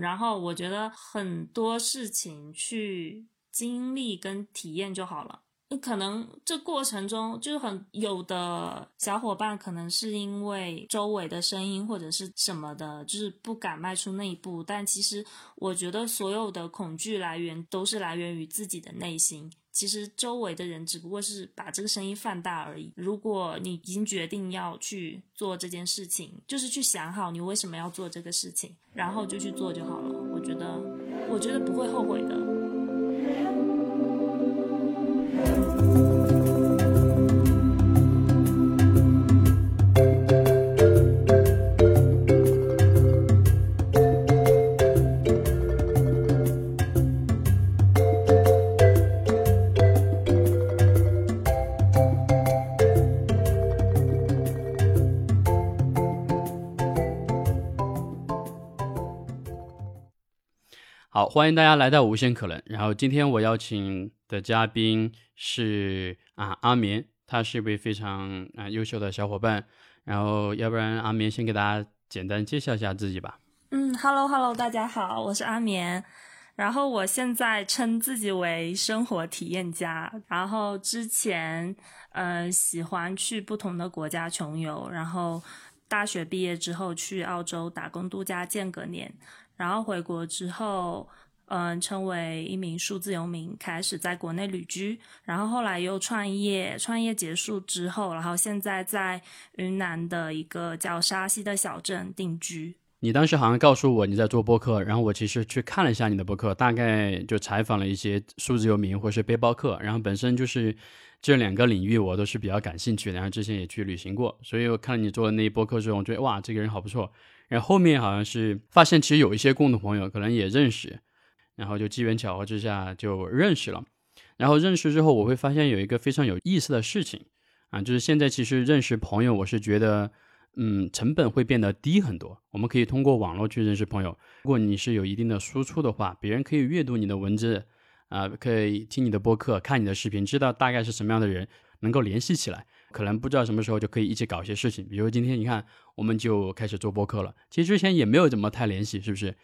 然后我觉得很多事情去经历跟体验就好了。那可能这过程中就是很有的小伙伴，可能是因为周围的声音或者是什么的，就是不敢迈出那一步。但其实我觉得所有的恐惧来源都是来源于自己的内心。其实周围的人只不过是把这个声音放大而已。如果你已经决定要去做这件事情，就是去想好你为什么要做这个事情，然后就去做就好了。我觉得，我觉得不会后悔的。欢迎大家来到无限可能。然后今天我邀请的嘉宾是啊阿眠，他是一位非常啊优秀的小伙伴。然后要不然阿眠先给大家简单介绍一下自己吧。嗯，Hello Hello，大家好，我是阿眠。然后我现在称自己为生活体验家。然后之前呃喜欢去不同的国家穷游。然后大学毕业之后去澳洲打工度假间隔年。然后回国之后，嗯，成为一名数字游民，开始在国内旅居。然后后来又创业，创业结束之后，然后现在在云南的一个叫沙溪的小镇定居。你当时好像告诉我你在做播客，然后我其实去看了一下你的播客，大概就采访了一些数字游民或是背包客。然后本身就是这两个领域我都是比较感兴趣的，然后之前也去旅行过，所以我看了你做的那一播客之后，我觉得哇，这个人好不错。然后后面好像是发现，其实有一些共同朋友可能也认识，然后就机缘巧合之下就认识了。然后认识之后，我会发现有一个非常有意思的事情啊，就是现在其实认识朋友，我是觉得，嗯，成本会变得低很多。我们可以通过网络去认识朋友。如果你是有一定的输出的话，别人可以阅读你的文字啊，可以听你的播客、看你的视频，知道大概是什么样的人，能够联系起来。可能不知道什么时候就可以一起搞一些事情，比如今天你看，我们就开始做播客了。其实之前也没有怎么太联系，是不是？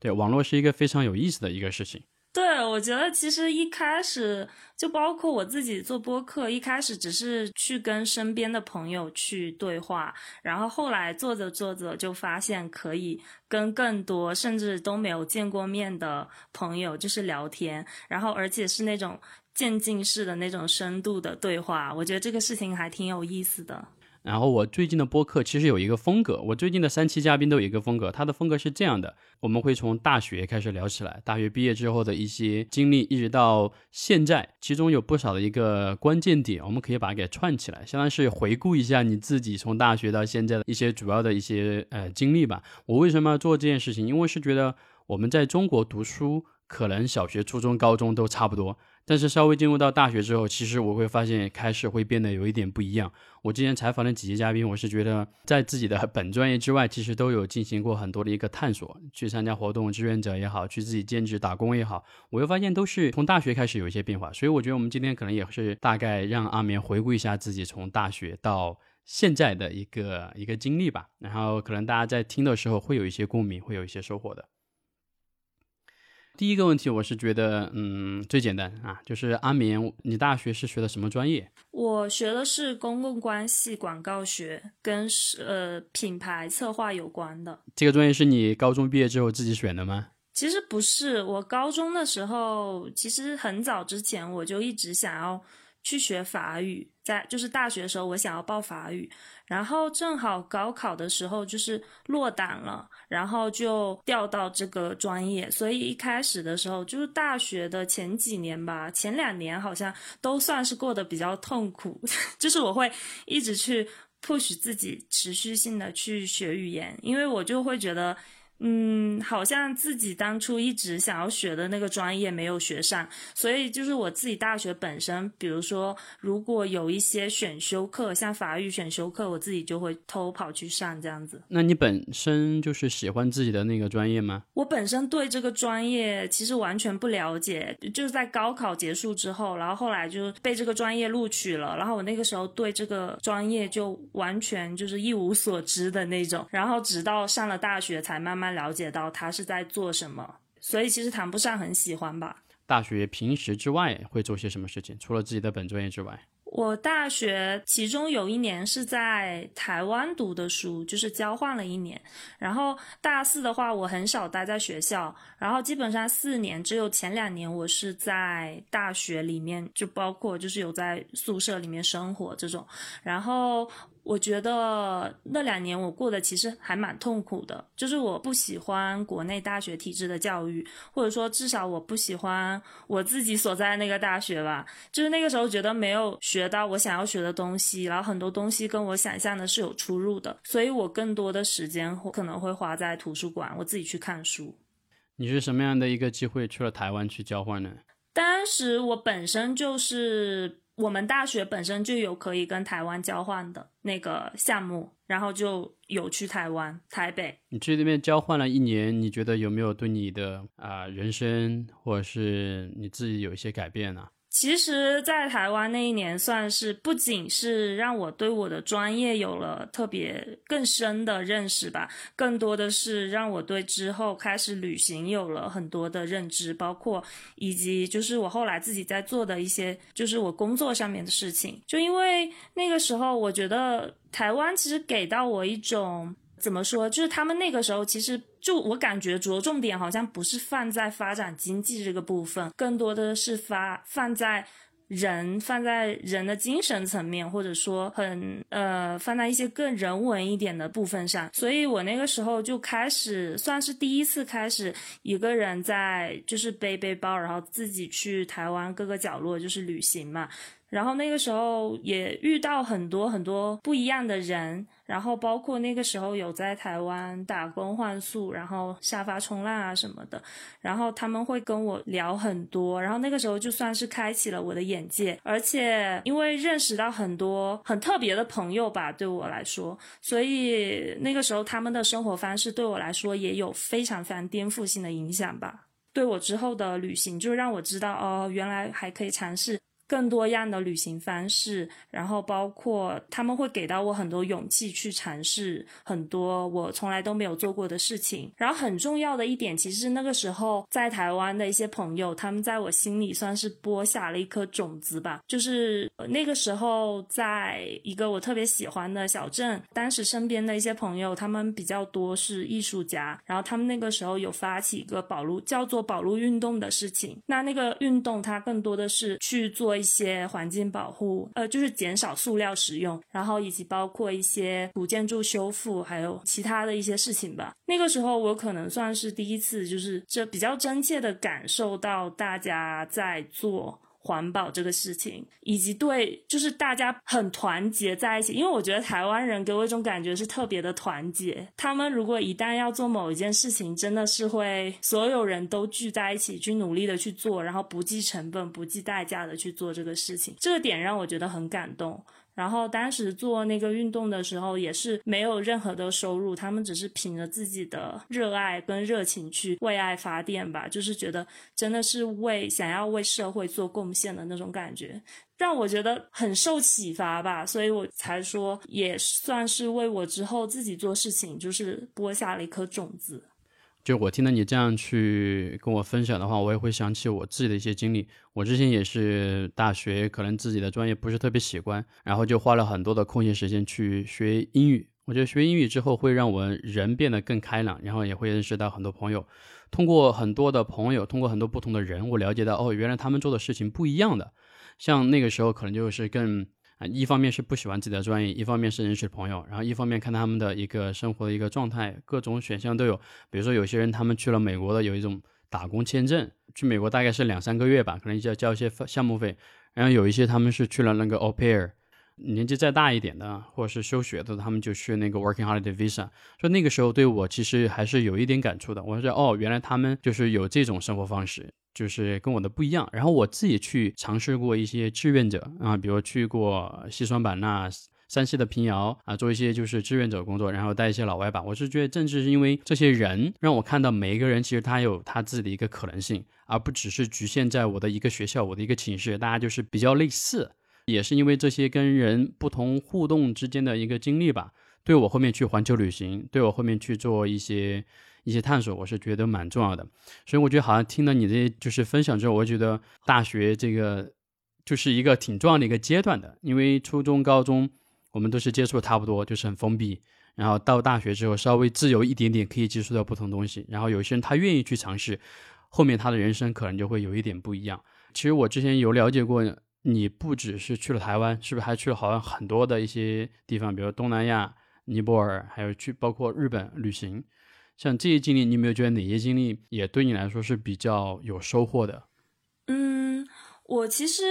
对，网络是一个非常有意思的一个事情。对，我觉得其实一开始就包括我自己做播客，一开始只是去跟身边的朋友去对话，然后后来做着做着就发现可以跟更多甚至都没有见过面的朋友就是聊天，然后而且是那种。渐进式的那种深度的对话，我觉得这个事情还挺有意思的。然后我最近的播客其实有一个风格，我最近的三期嘉宾都有一个风格，他的风格是这样的：我们会从大学开始聊起来，大学毕业之后的一些经历，一直到现在，其中有不少的一个关键点，我们可以把它给串起来，相当于是回顾一下你自己从大学到现在的一些主要的一些呃经历吧。我为什么要做这件事情？因为是觉得我们在中国读书，可能小学、初中、高中都差不多。但是稍微进入到大学之后，其实我会发现开始会变得有一点不一样。我之前采访的几期嘉宾，我是觉得在自己的本专业之外，其实都有进行过很多的一个探索，去参加活动、志愿者也好，去自己兼职打工也好，我又发现都是从大学开始有一些变化。所以我觉得我们今天可能也是大概让阿棉回顾一下自己从大学到现在的一个一个经历吧。然后可能大家在听的时候会有一些共鸣，会有一些收获的。第一个问题，我是觉得，嗯，最简单啊，就是阿眠，你大学是学的什么专业？我学的是公共关系广告学，跟呃品牌策划有关的。这个专业是你高中毕业之后自己选的吗？其实不是，我高中的时候，其实很早之前我就一直想要去学法语，在就是大学的时候，我想要报法语。然后正好高考的时候就是落档了，然后就调到这个专业，所以一开始的时候就是大学的前几年吧，前两年好像都算是过得比较痛苦，就是我会一直去 push 自己持续性的去学语言，因为我就会觉得。嗯，好像自己当初一直想要学的那个专业没有学上，所以就是我自己大学本身，比如说如果有一些选修课，像法语选修课，我自己就会偷跑去上这样子。那你本身就是喜欢自己的那个专业吗？我本身对这个专业其实完全不了解，就是在高考结束之后，然后后来就被这个专业录取了，然后我那个时候对这个专业就完全就是一无所知的那种，然后直到上了大学才慢慢。慢了解到他是在做什么，所以其实谈不上很喜欢吧。大学平时之外会做些什么事情？除了自己的本专业之外？我大学其中有一年是在台湾读的书，就是交换了一年。然后大四的话，我很少待在学校，然后基本上四年只有前两年我是在大学里面，就包括就是有在宿舍里面生活这种。然后。我觉得那两年我过得其实还蛮痛苦的，就是我不喜欢国内大学体制的教育，或者说至少我不喜欢我自己所在那个大学吧。就是那个时候觉得没有学到我想要学的东西，然后很多东西跟我想象的是有出入的，所以我更多的时间可能会花在图书馆，我自己去看书。你是什么样的一个机会去了台湾去交换呢？当时我本身就是。我们大学本身就有可以跟台湾交换的那个项目，然后就有去台湾台北。你去那边交换了一年，你觉得有没有对你的啊人生或者是你自己有一些改变呢？其实，在台湾那一年，算是不仅是让我对我的专业有了特别更深的认识吧，更多的是让我对之后开始旅行有了很多的认知，包括以及就是我后来自己在做的一些，就是我工作上面的事情。就因为那个时候，我觉得台湾其实给到我一种。怎么说？就是他们那个时候，其实就我感觉着重点好像不是放在发展经济这个部分，更多的是发放在人，放在人的精神层面，或者说很呃放在一些更人文一点的部分上。所以我那个时候就开始算是第一次开始一个人在就是背背包，然后自己去台湾各个角落就是旅行嘛。然后那个时候也遇到很多很多不一样的人。然后包括那个时候有在台湾打工换宿，然后沙发冲浪啊什么的，然后他们会跟我聊很多，然后那个时候就算是开启了我的眼界，而且因为认识到很多很特别的朋友吧，对我来说，所以那个时候他们的生活方式对我来说也有非常非常颠覆性的影响吧，对我之后的旅行就让我知道哦，原来还可以尝试。更多样的旅行方式，然后包括他们会给到我很多勇气去尝试很多我从来都没有做过的事情。然后很重要的一点，其实那个时候在台湾的一些朋友，他们在我心里算是播下了一颗种子吧。就是那个时候，在一个我特别喜欢的小镇，当时身边的一些朋友，他们比较多是艺术家，然后他们那个时候有发起一个保路叫做保路运动的事情。那那个运动，它更多的是去做。一些环境保护，呃，就是减少塑料使用，然后以及包括一些古建筑修复，还有其他的一些事情吧。那个时候我可能算是第一次，就是这比较真切的感受到大家在做。环保这个事情，以及对，就是大家很团结在一起，因为我觉得台湾人给我一种感觉是特别的团结。他们如果一旦要做某一件事情，真的是会所有人都聚在一起去努力的去做，然后不计成本、不计代价的去做这个事情。这个点让我觉得很感动。然后当时做那个运动的时候，也是没有任何的收入，他们只是凭着自己的热爱跟热情去为爱发电吧，就是觉得真的是为想要为社会做贡献的那种感觉，让我觉得很受启发吧，所以我才说也算是为我之后自己做事情就是播下了一颗种子。就我听到你这样去跟我分享的话，我也会想起我自己的一些经历。我之前也是大学，可能自己的专业不是特别喜欢，然后就花了很多的空闲时间去学英语。我觉得学英语之后会让我人变得更开朗，然后也会认识到很多朋友。通过很多的朋友，通过很多不同的人，我了解到哦，原来他们做的事情不一样的。像那个时候可能就是更。啊，一方面是不喜欢自己的专业，一方面是认识朋友，然后一方面看他们的一个生活的一个状态，各种选项都有。比如说有些人他们去了美国的有一种打工签证，去美国大概是两三个月吧，可能就要交一些项目费。然后有一些他们是去了那个 au pair，年纪再大一点的或者是休学的，他们就去那个 working holiday visa。说那个时候对我其实还是有一点感触的。我说哦，原来他们就是有这种生活方式。就是跟我的不一样，然后我自己去尝试过一些志愿者啊，比如去过西双版纳、山西的平遥啊，做一些就是志愿者工作，然后带一些老外吧。我是觉得正是因为这些人让我看到每一个人其实他有他自己的一个可能性，而不只是局限在我的一个学校、我的一个寝室，大家就是比较类似。也是因为这些跟人不同互动之间的一个经历吧，对我后面去环球旅行，对我后面去做一些。一些探索，我是觉得蛮重要的。所以我觉得好像听了你的就是分享之后，我觉得大学这个就是一个挺重要的一个阶段的，因为初中、高中我们都是接触差不多，就是很封闭。然后到大学之后，稍微自由一点点，可以接触到不同东西。然后有些人他愿意去尝试，后面他的人生可能就会有一点不一样。其实我之前有了解过，你不只是去了台湾，是不是还去了好像很多的一些地方，比如东南亚、尼泊尔，还有去包括日本旅行。像这些经历，你有没有觉得哪些经历也对你来说是比较有收获的？嗯，我其实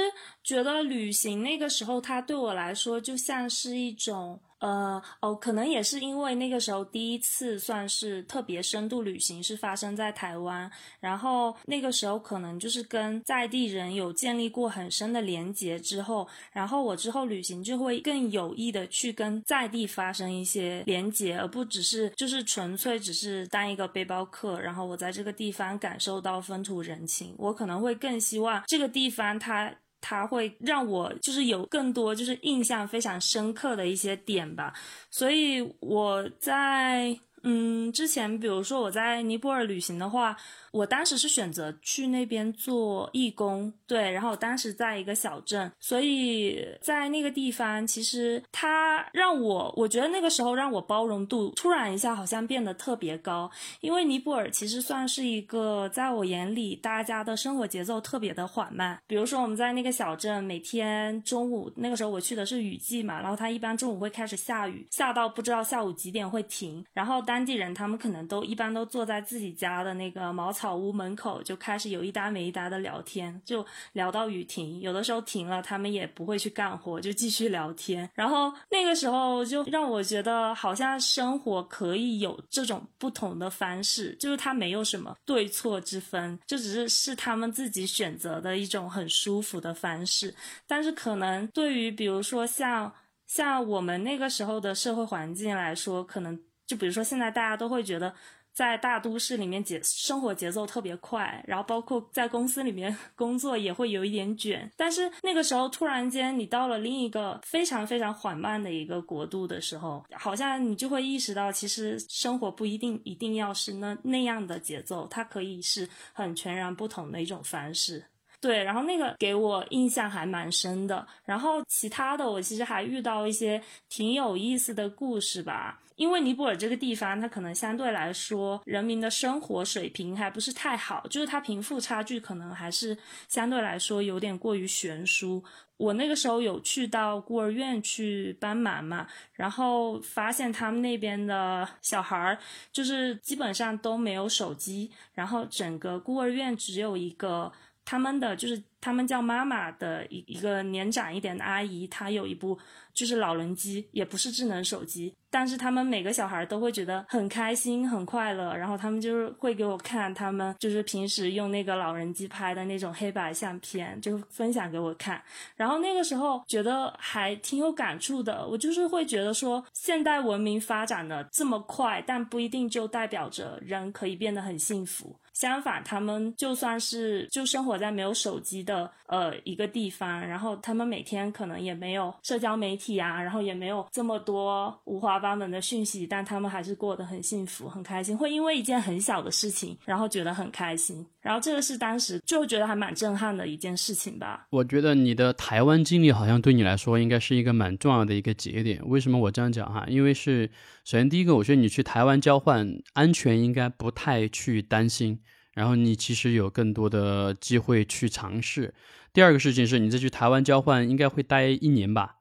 觉得旅行那个时候，它对我来说就像是一种。呃哦，可能也是因为那个时候第一次算是特别深度旅行，是发生在台湾。然后那个时候可能就是跟在地人有建立过很深的连结之后，然后我之后旅行就会更有意的去跟在地发生一些连结，而不只是就是纯粹只是当一个背包客。然后我在这个地方感受到风土人情，我可能会更希望这个地方它。它会让我就是有更多就是印象非常深刻的一些点吧，所以我在嗯之前，比如说我在尼泊尔旅行的话。我当时是选择去那边做义工，对，然后我当时在一个小镇，所以在那个地方，其实它让我，我觉得那个时候让我包容度突然一下好像变得特别高，因为尼泊尔其实算是一个在我眼里大家的生活节奏特别的缓慢，比如说我们在那个小镇，每天中午那个时候我去的是雨季嘛，然后它一般中午会开始下雨，下到不知道下午几点会停，然后当地人他们可能都一般都坐在自己家的那个茅草。屋门口就开始有一搭没一搭的聊天，就聊到雨停，有的时候停了，他们也不会去干活，就继续聊天。然后那个时候就让我觉得，好像生活可以有这种不同的方式，就是它没有什么对错之分，就只是是他们自己选择的一种很舒服的方式。但是可能对于比如说像像我们那个时候的社会环境来说，可能就比如说现在大家都会觉得。在大都市里面节生活节奏特别快，然后包括在公司里面 工作也会有一点卷。但是那个时候突然间你到了另一个非常非常缓慢的一个国度的时候，好像你就会意识到，其实生活不一定一定要是那那样的节奏，它可以是很全然不同的一种方式。对，然后那个给我印象还蛮深的。然后其他的，我其实还遇到一些挺有意思的故事吧。因为尼泊尔这个地方，它可能相对来说人民的生活水平还不是太好，就是它贫富差距可能还是相对来说有点过于悬殊。我那个时候有去到孤儿院去帮忙嘛，然后发现他们那边的小孩儿就是基本上都没有手机，然后整个孤儿院只有一个他们的就是他们叫妈妈的一一个年长一点的阿姨，她有一部就是老人机，也不是智能手机。但是他们每个小孩都会觉得很开心、很快乐，然后他们就是会给我看他们就是平时用那个老人机拍的那种黑白相片，就分享给我看。然后那个时候觉得还挺有感触的，我就是会觉得说，现代文明发展的这么快，但不一定就代表着人可以变得很幸福。相反，他们就算是就生活在没有手机的呃一个地方，然后他们每天可能也没有社交媒体啊，然后也没有这么多五花八门的讯息，但他们还是过得很幸福、很开心，会因为一件很小的事情，然后觉得很开心。然后这个是当时就觉得还蛮震撼的一件事情吧。我觉得你的台湾经历好像对你来说应该是一个蛮重要的一个节点。为什么我这样讲哈？因为是首先第一个，我觉得你去台湾交换，安全应该不太去担心。然后你其实有更多的机会去尝试。第二个事情是你再去台湾交换，应该会待一年吧？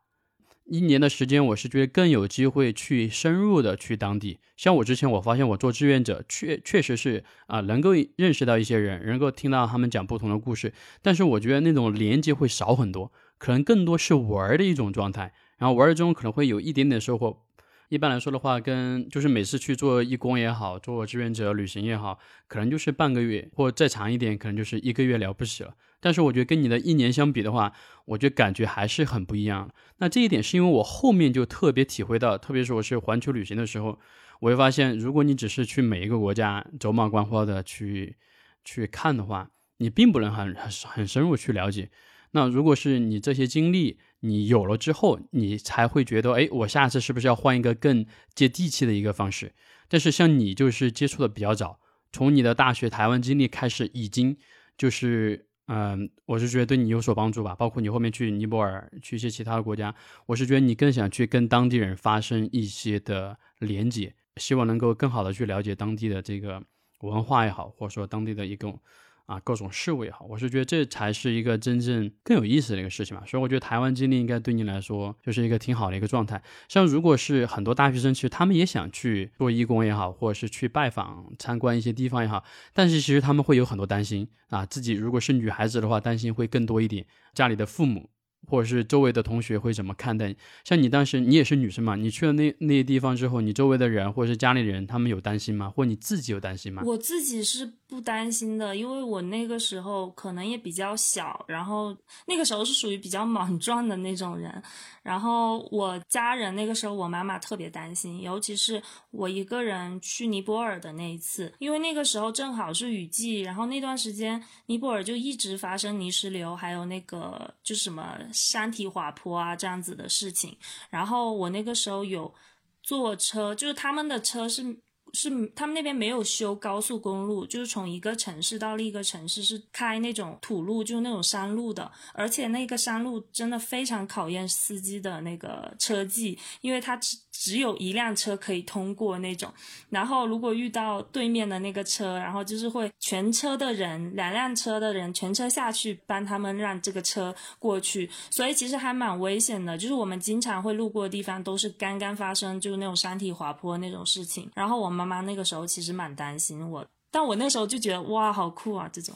一年的时间，我是觉得更有机会去深入的去当地。像我之前，我发现我做志愿者，确确实是啊，能够认识到一些人，能够听到他们讲不同的故事。但是我觉得那种连接会少很多，可能更多是玩的一种状态。然后玩中可能会有一点点收获。一般来说的话，跟就是每次去做义工也好，做志愿者旅行也好，可能就是半个月，或再长一点，可能就是一个月了不起了。但是我觉得跟你的一年相比的话，我觉得感觉还是很不一样。那这一点是因为我后面就特别体会到，特别是我是环球旅行的时候，我会发现，如果你只是去每一个国家走马观花的去去看的话，你并不能很很很深入去了解。那如果是你这些经历，你有了之后，你才会觉得，哎，我下次是不是要换一个更接地气的一个方式？但是像你就是接触的比较早，从你的大学台湾经历开始，已经就是嗯，我是觉得对你有所帮助吧。包括你后面去尼泊尔，去一些其他的国家，我是觉得你更想去跟当地人发生一些的连接，希望能够更好的去了解当地的这个文化也好，或者说当地的一种。啊，各种事物也好，我是觉得这才是一个真正更有意思的一个事情嘛。所以我觉得台湾经历应该对你来说就是一个挺好的一个状态。像如果是很多大学生，其实他们也想去做义工也好，或者是去拜访参观一些地方也好，但是其实他们会有很多担心啊。自己如果是女孩子的话，担心会更多一点，家里的父母。或者是周围的同学会怎么看待？像你当时，你也是女生嘛？你去了那那些地方之后，你周围的人或者是家里人，他们有担心吗？或你自己有担心吗？我自己是不担心的，因为我那个时候可能也比较小，然后那个时候是属于比较莽撞的那种人。然后我家人那个时候，我妈妈特别担心，尤其是我一个人去尼泊尔的那一次，因为那个时候正好是雨季，然后那段时间尼泊尔就一直发生泥石流，还有那个就什么山体滑坡啊这样子的事情。然后我那个时候有坐车，就是他们的车是。是他们那边没有修高速公路，就是从一个城市到另一个城市是开那种土路，就是那种山路的，而且那个山路真的非常考验司机的那个车技，因为它只有一辆车可以通过那种，然后如果遇到对面的那个车，然后就是会全车的人，两辆车的人全车下去帮他们让这个车过去，所以其实还蛮危险的，就是我们经常会路过的地方都是刚刚发生就是那种山体滑坡那种事情，然后我。妈妈那个时候其实蛮担心我，但我那时候就觉得哇，好酷啊！这种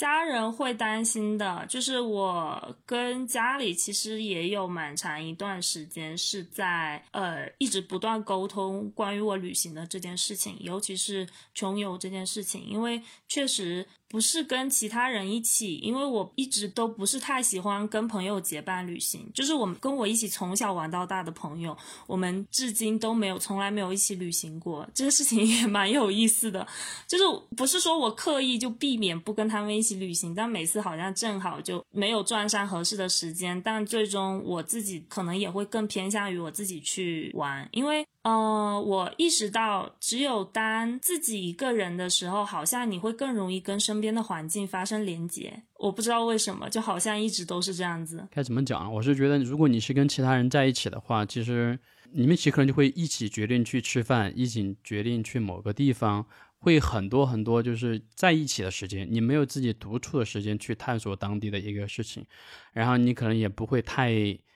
家人会担心的，就是我跟家里其实也有蛮长一段时间是在呃一直不断沟通关于我旅行的这件事情，尤其是穷游这件事情，因为确实。不是跟其他人一起，因为我一直都不是太喜欢跟朋友结伴旅行。就是我们跟我一起从小玩到大的朋友，我们至今都没有从来没有一起旅行过。这个事情 也蛮有意思的，就是不是说我刻意就避免不跟他们一起旅行，但每次好像正好就没有撞上合适的时间。但最终我自己可能也会更偏向于我自己去玩，因为。呃，我意识到，只有当自己一个人的时候，好像你会更容易跟身边的环境发生连接。我不知道为什么，就好像一直都是这样子。该怎么讲？我是觉得，如果你是跟其他人在一起的话，其实你们其实可能就会一起决定去吃饭，一起决定去某个地方，会很多很多，就是在一起的时间。你没有自己独处的时间去探索当地的一个事情，然后你可能也不会太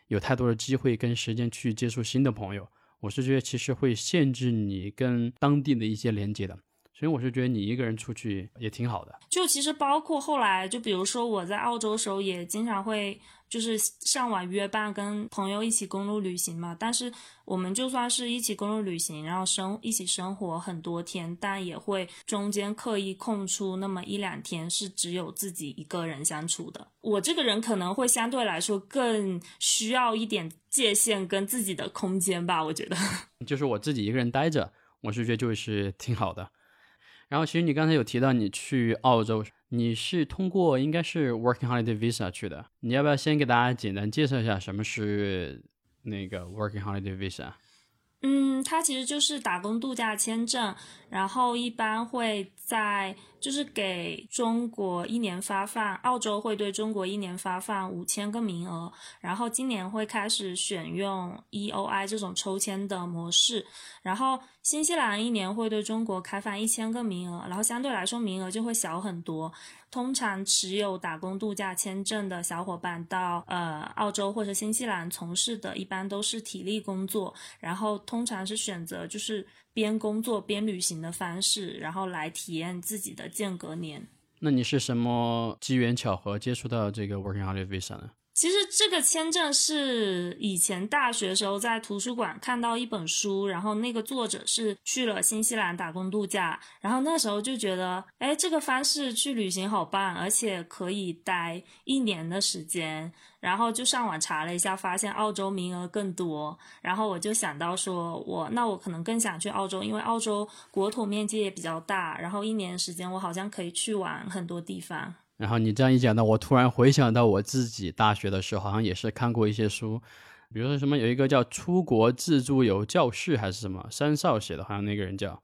有太多的机会跟时间去接触新的朋友。我是觉得其实会限制你跟当地的一些连接的，所以我是觉得你一个人出去也挺好的。就其实包括后来，就比如说我在澳洲的时候，也经常会。就是上网约伴跟朋友一起公路旅行嘛，但是我们就算是一起公路旅行，然后生一起生活很多天，但也会中间刻意空出那么一两天是只有自己一个人相处的。我这个人可能会相对来说更需要一点界限跟自己的空间吧，我觉得。就是我自己一个人待着，我是觉得就是挺好的。然后其实你刚才有提到你去澳洲。你是通过应该是 Working Holiday Visa 去的，你要不要先给大家简单介绍一下什么是那个 Working Holiday Visa？嗯，它其实就是打工度假签证，然后一般会在就是给中国一年发放，澳洲会对中国一年发放五千个名额，然后今年会开始选用 EOI 这种抽签的模式，然后新西兰一年会对中国开放一千个名额，然后相对来说名额就会小很多。通常持有打工度假签证的小伙伴到呃澳洲或者新西兰从事的一般都是体力工作，然后通常是选择就是边工作边旅行的方式，然后来体验自己的间隔年。那你是什么机缘巧合接触到这个 Working Holiday Visa 呢？其实这个签证是以前大学时候在图书馆看到一本书，然后那个作者是去了新西兰打工度假，然后那时候就觉得，哎，这个方式去旅行好棒，而且可以待一年的时间，然后就上网查了一下，发现澳洲名额更多，然后我就想到说，我那我可能更想去澳洲，因为澳洲国土面积也比较大，然后一年时间我好像可以去玩很多地方。然后你这样一讲呢，我突然回想到我自己大学的时候，好像也是看过一些书，比如说什么有一个叫“出国自助游教室”还是什么，山少写的，好像那个人叫。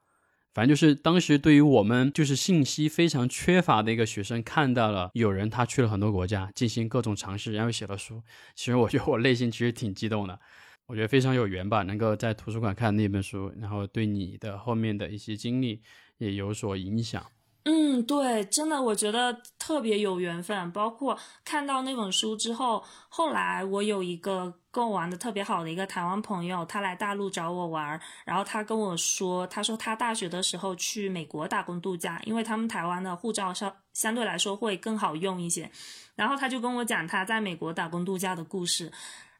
反正就是当时对于我们就是信息非常缺乏的一个学生，看到了有人他去了很多国家进行各种尝试，然后写了书。其实我觉得我内心其实挺激动的，我觉得非常有缘吧，能够在图书馆看那本书，然后对你的后面的一些经历也有所影响。嗯，对，真的，我觉得特别有缘分。包括看到那本书之后，后来我有一个跟我玩的特别好的一个台湾朋友，他来大陆找我玩，然后他跟我说，他说他大学的时候去美国打工度假，因为他们台湾的护照相相对来说会更好用一些。然后他就跟我讲他在美国打工度假的故事，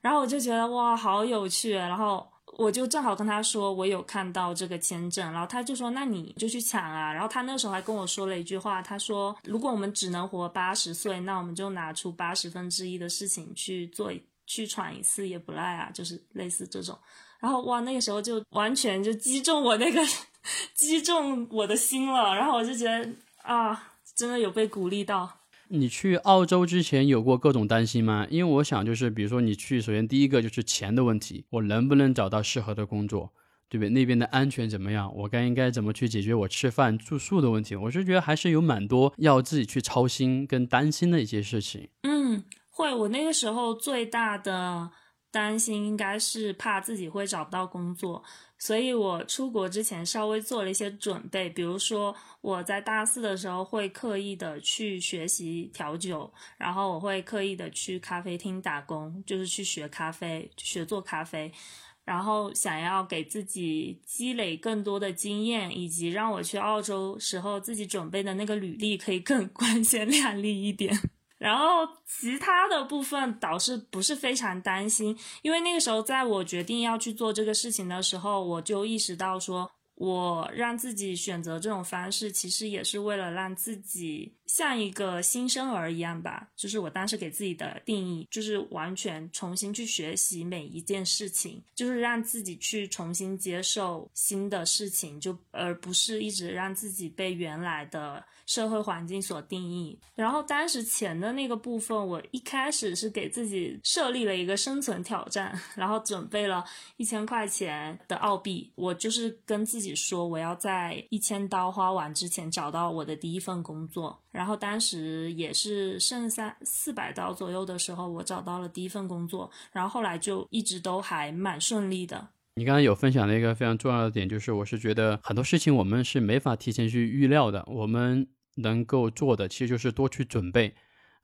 然后我就觉得哇，好有趣，然后。我就正好跟他说，我有看到这个签证，然后他就说，那你就去抢啊。然后他那时候还跟我说了一句话，他说，如果我们只能活八十岁，那我们就拿出八十分之一的事情去做，去闯一次也不赖啊，就是类似这种。然后哇，那个时候就完全就击中我那个，击中我的心了。然后我就觉得啊，真的有被鼓励到。你去澳洲之前有过各种担心吗？因为我想，就是比如说你去，首先第一个就是钱的问题，我能不能找到适合的工作，对不对？那边的安全怎么样？我该应该怎么去解决我吃饭住宿的问题？我是觉得还是有蛮多要自己去操心跟担心的一些事情。嗯，会。我那个时候最大的担心应该是怕自己会找不到工作。所以我出国之前稍微做了一些准备，比如说我在大四的时候会刻意的去学习调酒，然后我会刻意的去咖啡厅打工，就是去学咖啡，学做咖啡，然后想要给自己积累更多的经验，以及让我去澳洲时候自己准备的那个履历可以更 光鲜亮丽一点。然后其他的部分倒是不是非常担心，因为那个时候在我决定要去做这个事情的时候，我就意识到说。我让自己选择这种方式，其实也是为了让自己像一个新生儿一样吧。就是我当时给自己的定义，就是完全重新去学习每一件事情，就是让自己去重新接受新的事情，就而不是一直让自己被原来的社会环境所定义。然后当时钱的那个部分，我一开始是给自己设立了一个生存挑战，然后准备了一千块钱的澳币，我就是跟自己。说我要在一千刀花完之前找到我的第一份工作，然后当时也是剩三四百刀左右的时候，我找到了第一份工作，然后后来就一直都还蛮顺利的。你刚才有分享的一个非常重要的点，就是我是觉得很多事情我们是没法提前去预料的，我们能够做的其实就是多去准备。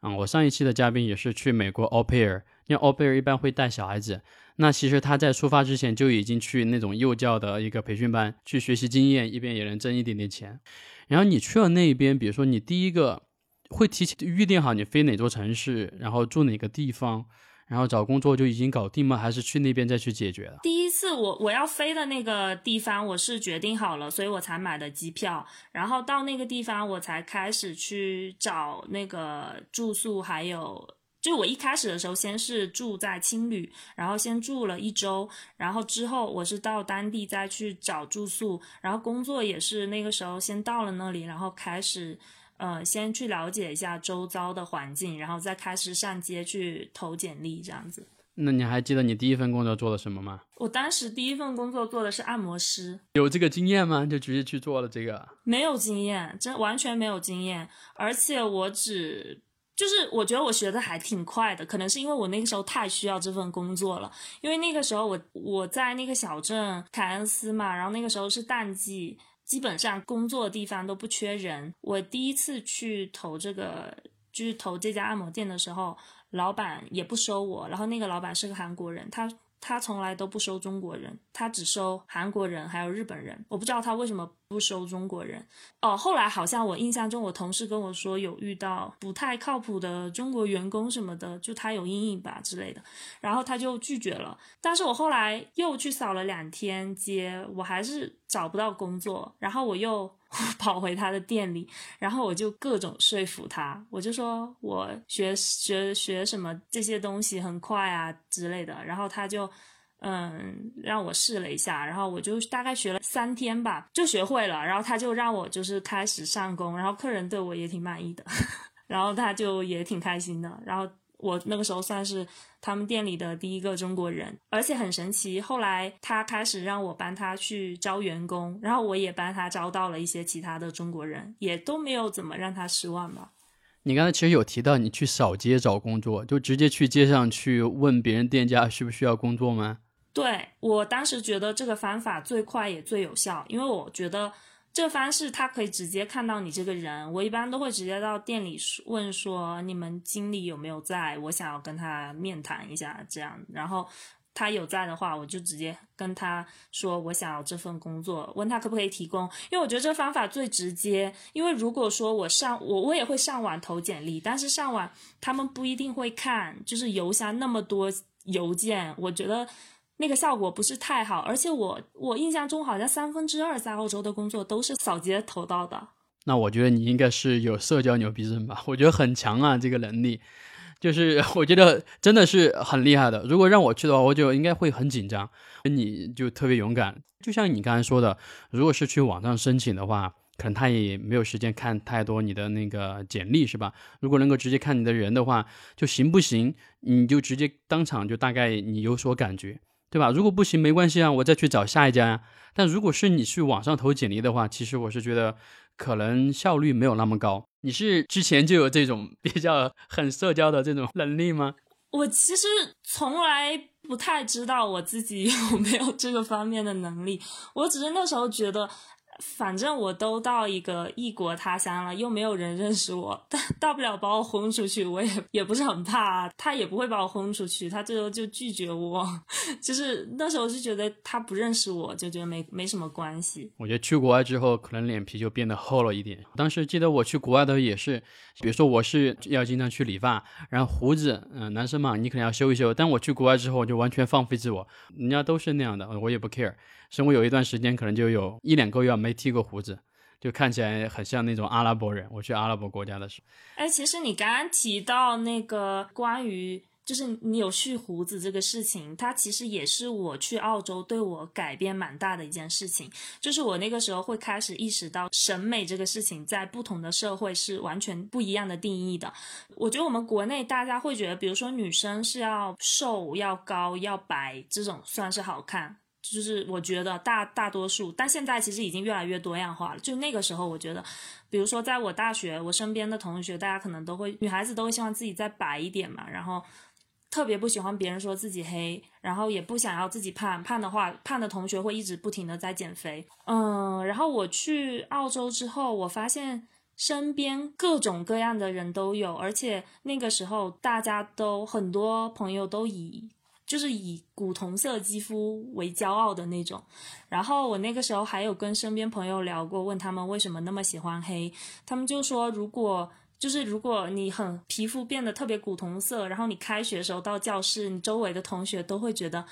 嗯，我上一期的嘉宾也是去美国 au pair，因为 au pair 一般会带小孩子。那其实他在出发之前就已经去那种幼教的一个培训班去学习经验，一边也能挣一点点钱。然后你去了那边，比如说你第一个会提前预定好你飞哪座城市，然后住哪个地方，然后找工作就已经搞定吗？还是去那边再去解决了？第一次我我要飞的那个地方我是决定好了，所以我才买的机票。然后到那个地方我才开始去找那个住宿，还有。就我一开始的时候，先是住在青旅，然后先住了一周，然后之后我是到当地再去找住宿，然后工作也是那个时候先到了那里，然后开始，呃，先去了解一下周遭的环境，然后再开始上街去投简历这样子。那你还记得你第一份工作做了什么吗？我当时第一份工作做的是按摩师。有这个经验吗？就直接去做了这个？没有经验，真完全没有经验，而且我只。就是我觉得我学的还挺快的，可能是因为我那个时候太需要这份工作了。因为那个时候我我在那个小镇凯恩斯嘛，然后那个时候是淡季，基本上工作的地方都不缺人。我第一次去投这个，就是投这家按摩店的时候，老板也不收我，然后那个老板是个韩国人，他。他从来都不收中国人，他只收韩国人还有日本人。我不知道他为什么不收中国人。哦，后来好像我印象中，我同事跟我说有遇到不太靠谱的中国员工什么的，就他有阴影吧之类的，然后他就拒绝了。但是我后来又去扫了两天街，我还是找不到工作，然后我又。跑回他的店里，然后我就各种说服他，我就说我学学学什么这些东西很快啊之类的，然后他就嗯让我试了一下，然后我就大概学了三天吧，就学会了，然后他就让我就是开始上工，然后客人对我也挺满意的，然后他就也挺开心的，然后我那个时候算是他们店里的第一个中国人，而且很神奇。后来他开始让我帮他去招员工，然后我也帮他招到了一些其他的中国人，也都没有怎么让他失望吧。你刚才其实有提到你去扫街找工作，就直接去街上去问别人店家需不需要工作吗？对我当时觉得这个方法最快也最有效，因为我觉得。这方式他可以直接看到你这个人，我一般都会直接到店里问说你们经理有没有在，我想要跟他面谈一下，这样，然后他有在的话，我就直接跟他说我想要这份工作，问他可不可以提供，因为我觉得这方法最直接，因为如果说我上我我也会上网投简历，但是上网他们不一定会看，就是邮箱那么多邮件，我觉得。那个效果不是太好，而且我我印象中好像三分之二在澳洲的工作都是扫街投到的。那我觉得你应该是有社交牛逼症吧？我觉得很强啊，这个能力，就是我觉得真的是很厉害的。如果让我去的话，我就应该会很紧张。你就特别勇敢，就像你刚才说的，如果是去网上申请的话，可能他也没有时间看太多你的那个简历，是吧？如果能够直接看你的人的话，就行不行？你就直接当场就大概你有所感觉。对吧？如果不行，没关系啊，我再去找下一家呀。但如果是你去网上投简历的话，其实我是觉得可能效率没有那么高。你是之前就有这种 比较很社交的这种能力吗？我其实从来不太知道我自己 有没有这个方面的能力，我只是那时候觉得。反正我都到一个异国他乡了，又没有人认识我，大大不了把我轰出去，我也也不是很怕，他也不会把我轰出去，他最后就拒绝我，就是那时候就觉得他不认识我，就觉得没没什么关系。我觉得去国外之后，可能脸皮就变得厚了一点。当时记得我去国外的也是，比如说我是要经常去理发，然后胡子，嗯，男生嘛，你可能要修一修。但我去国外之后，我就完全放飞自我，人家都是那样的，我也不 care。所以我有一段时间，可能就有一两个月没剃过胡子，就看起来很像那种阿拉伯人。我去阿拉伯国家的时候，哎，其实你刚刚提到那个关于就是你有蓄胡子这个事情，它其实也是我去澳洲对我改变蛮大的一件事情。就是我那个时候会开始意识到审美这个事情在不同的社会是完全不一样的定义的。我觉得我们国内大家会觉得，比如说女生是要瘦、要高、要白，这种算是好看。就是我觉得大大多数，但现在其实已经越来越多样化了。就那个时候，我觉得，比如说在我大学，我身边的同学，大家可能都会，女孩子都会希望自己再白一点嘛，然后特别不喜欢别人说自己黑，然后也不想要自己胖，胖的话，胖的同学会一直不停的在减肥。嗯，然后我去澳洲之后，我发现身边各种各样的人都有，而且那个时候大家都很多朋友都以。就是以古铜色肌肤为骄傲的那种，然后我那个时候还有跟身边朋友聊过，问他们为什么那么喜欢黑，他们就说，如果就是如果你很皮肤变得特别古铜色，然后你开学时候到教室，你周围的同学都会觉得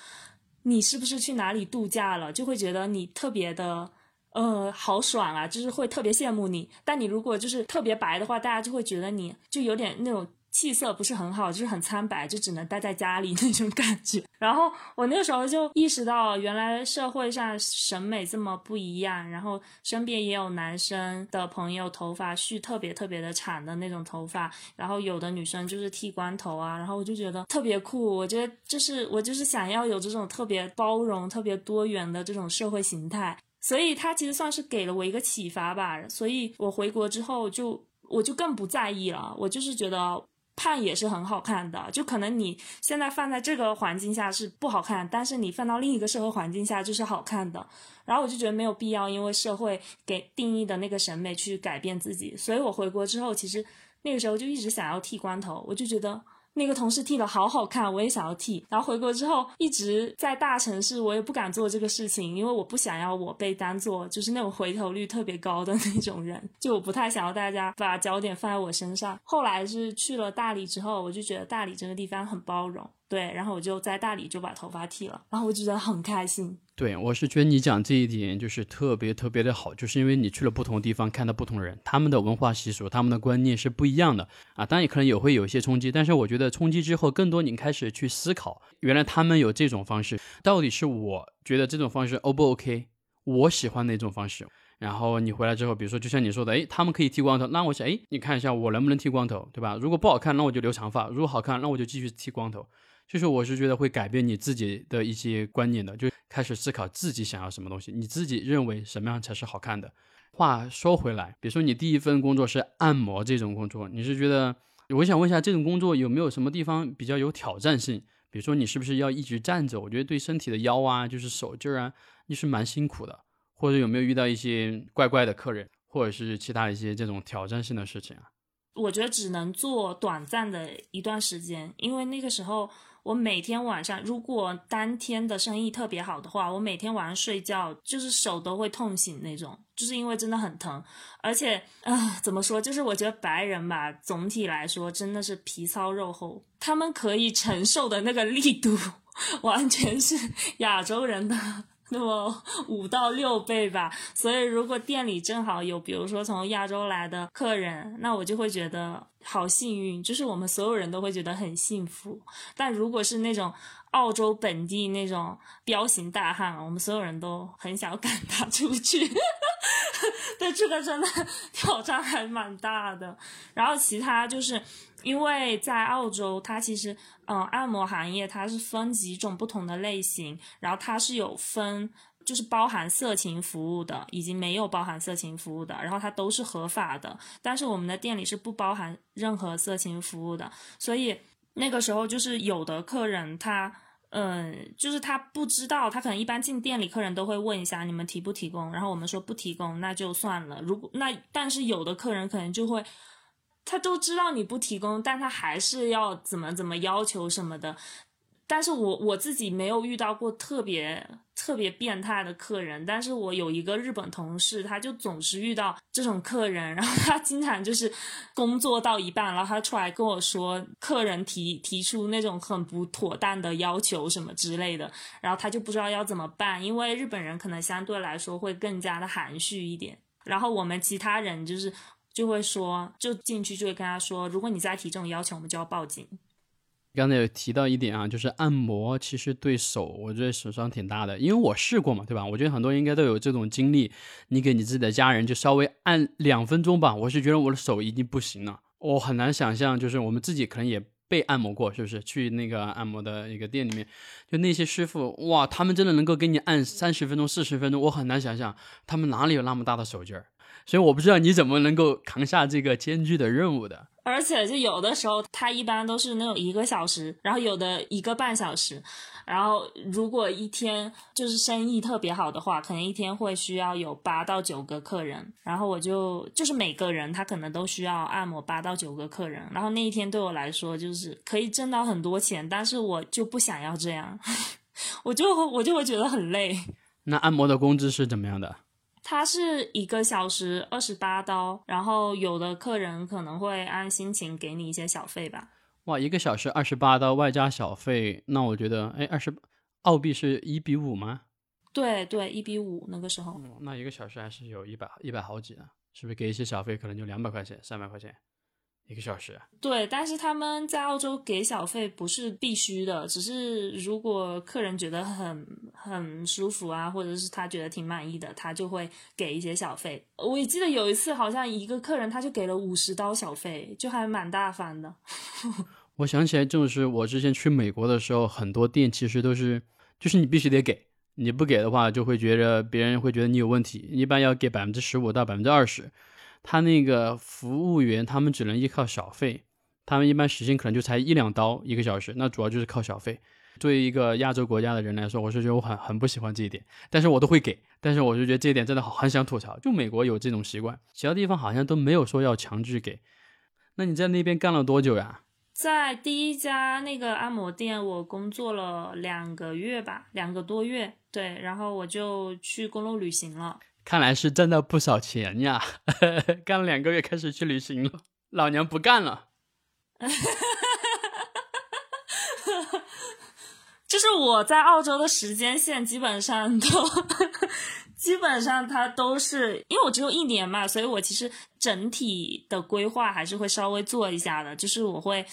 你是不是去哪里度假了，就会觉得你特别的呃好爽啊，就是会特别羡慕你。但你如果就是特别白的话，大家就会觉得你就有点那种。气色不是很好，就是很苍白，就只能待在家里 那种感觉。然后我那个时候就意识到，原来社会上审美这么不一样。然后身边也有男生的朋友，头发蓄特别特别的长的那种头发，然后有的女生就是剃光头啊。然后我就觉得特别酷，我觉得就是我就是想要有这种特别包容、特别多元的这种社会形态。所以他其实算是给了我一个启发吧。所以我回国之后就我就更不在意了，我就是觉得。胖也是很好看的，就可能你现在放在这个环境下是不好看，但是你放到另一个社会环境下就是好看的。然后我就觉得没有必要因为社会给定义的那个审美去改变自己，所以我回国之后，其实那个时候就一直想要剃光头，我就觉得。那个同事剃的好好看，我也想要剃。然后回国之后一直在大城市，我也不敢做这个事情，因为我不想要我被当做就是那种回头率特别高的那种人，就我不太想要大家把焦点放在我身上。后来是去了大理之后，我就觉得大理这个地方很包容。对，然后我就在大理就把头发剃了，然后我就觉得很开心。对，我是觉得你讲这一点就是特别特别的好，就是因为你去了不同地方，看到不同人，他们的文化习俗、他们的观念是不一样的啊。当然也可能也会有一些冲击，但是我觉得冲击之后，更多你开始去思考，原来他们有这种方式，到底是我觉得这种方式 O 不 OK？我喜欢哪种方式？然后你回来之后，比如说就像你说的，哎，他们可以剃光头，那我想，哎，你看一下我能不能剃光头，对吧？如果不好看，那我就留长发；如果好看，那我就继续剃光头。就是我是觉得会改变你自己的一些观念的，就开始思考自己想要什么东西，你自己认为什么样才是好看的。话说回来，比如说你第一份工作是按摩这种工作，你是觉得？我想问一下，这种工作有没有什么地方比较有挑战性？比如说你是不是要一直站着？我觉得对身体的腰啊，就是手劲儿啊，你是蛮辛苦的。或者有没有遇到一些怪怪的客人，或者是其他一些这种挑战性的事情啊？我觉得只能做短暂的一段时间，因为那个时候。我每天晚上，如果当天的生意特别好的话，我每天晚上睡觉就是手都会痛醒那种，就是因为真的很疼。而且啊，怎么说？就是我觉得白人吧，总体来说真的是皮糙肉厚，他们可以承受的那个力度，完全是亚洲人的。那么五到六倍吧，所以如果店里正好有，比如说从亚洲来的客人，那我就会觉得好幸运，就是我们所有人都会觉得很幸福。但如果是那种澳洲本地那种彪形大汉，我们所有人都很想赶他出去。这个真的 挑战还蛮大的。然后其他就是。因为在澳洲，它其实，嗯，按摩行业它是分几种不同的类型，然后它是有分，就是包含色情服务的，以及没有包含色情服务的，然后它都是合法的。但是我们的店里是不包含任何色情服务的，所以那个时候就是有的客人他，嗯，就是他不知道，他可能一般进店里客人都会问一下你们提不提供，然后我们说不提供，那就算了。如果那但是有的客人可能就会。他都知道你不提供，但他还是要怎么怎么要求什么的。但是我我自己没有遇到过特别特别变态的客人，但是我有一个日本同事，他就总是遇到这种客人，然后他经常就是工作到一半，然后他出来跟我说，客人提提出那种很不妥当的要求什么之类的，然后他就不知道要怎么办，因为日本人可能相对来说会更加的含蓄一点，然后我们其他人就是。就会说，就进去就会跟他说，如果你再提这种要求，我们就要报警。刚才有提到一点啊，就是按摩其实对手，我觉得损伤挺大的，因为我试过嘛，对吧？我觉得很多应该都有这种经历。你给你自己的家人就稍微按两分钟吧，我是觉得我的手已经不行了，我很难想象，就是我们自己可能也被按摩过，是不是？去那个按摩的一个店里面，就那些师傅，哇，他们真的能够给你按三十分钟、四十分钟，我很难想象他们哪里有那么大的手劲儿。所以我不知道你怎么能够扛下这个艰巨的任务的。而且就有的时候，他一般都是那种一个小时，然后有的一个半小时。然后如果一天就是生意特别好的话，可能一天会需要有八到九个客人。然后我就就是每个人他可能都需要按摩八到九个客人。然后那一天对我来说就是可以挣到很多钱，但是我就不想要这样，我就我就会觉得很累。那按摩的工资是怎么样的？它是一个小时二十八刀，然后有的客人可能会按心情给你一些小费吧。哇，一个小时二十八刀外加小费，那我觉得，哎，二十澳币是一比五吗？对对，一比五那个时候。那一个小时还是有一百一百好几的，是不是给一些小费可能就两百块钱、三百块钱？一个小时，对，但是他们在澳洲给小费不是必须的，只是如果客人觉得很很舒服啊，或者是他觉得挺满意的，他就会给一些小费。我也记得有一次，好像一个客人他就给了五十刀小费，就还蛮大方的。我想起来，就是我之前去美国的时候，很多店其实都是，就是你必须得给，你不给的话，就会觉得别人会觉得你有问题，一般要给百分之十五到百分之二十。他那个服务员，他们只能依靠小费，他们一般时薪可能就才一两刀一个小时，那主要就是靠小费。作为一个亚洲国家的人来说，我是觉得我很很不喜欢这一点，但是我都会给，但是我就觉得这一点真的很想吐槽，就美国有这种习惯，其他地方好像都没有说要强制给。那你在那边干了多久呀？在第一家那个按摩店，我工作了两个月吧，两个多月，对，然后我就去公路旅行了。看来是挣到不少钱呀！干了两个月，开始去旅行了。老娘不干了。就是我在澳洲的时间线基本上都，基本上它都是，因为我只有一年嘛，所以我其实整体的规划还是会稍微做一下的。就是我会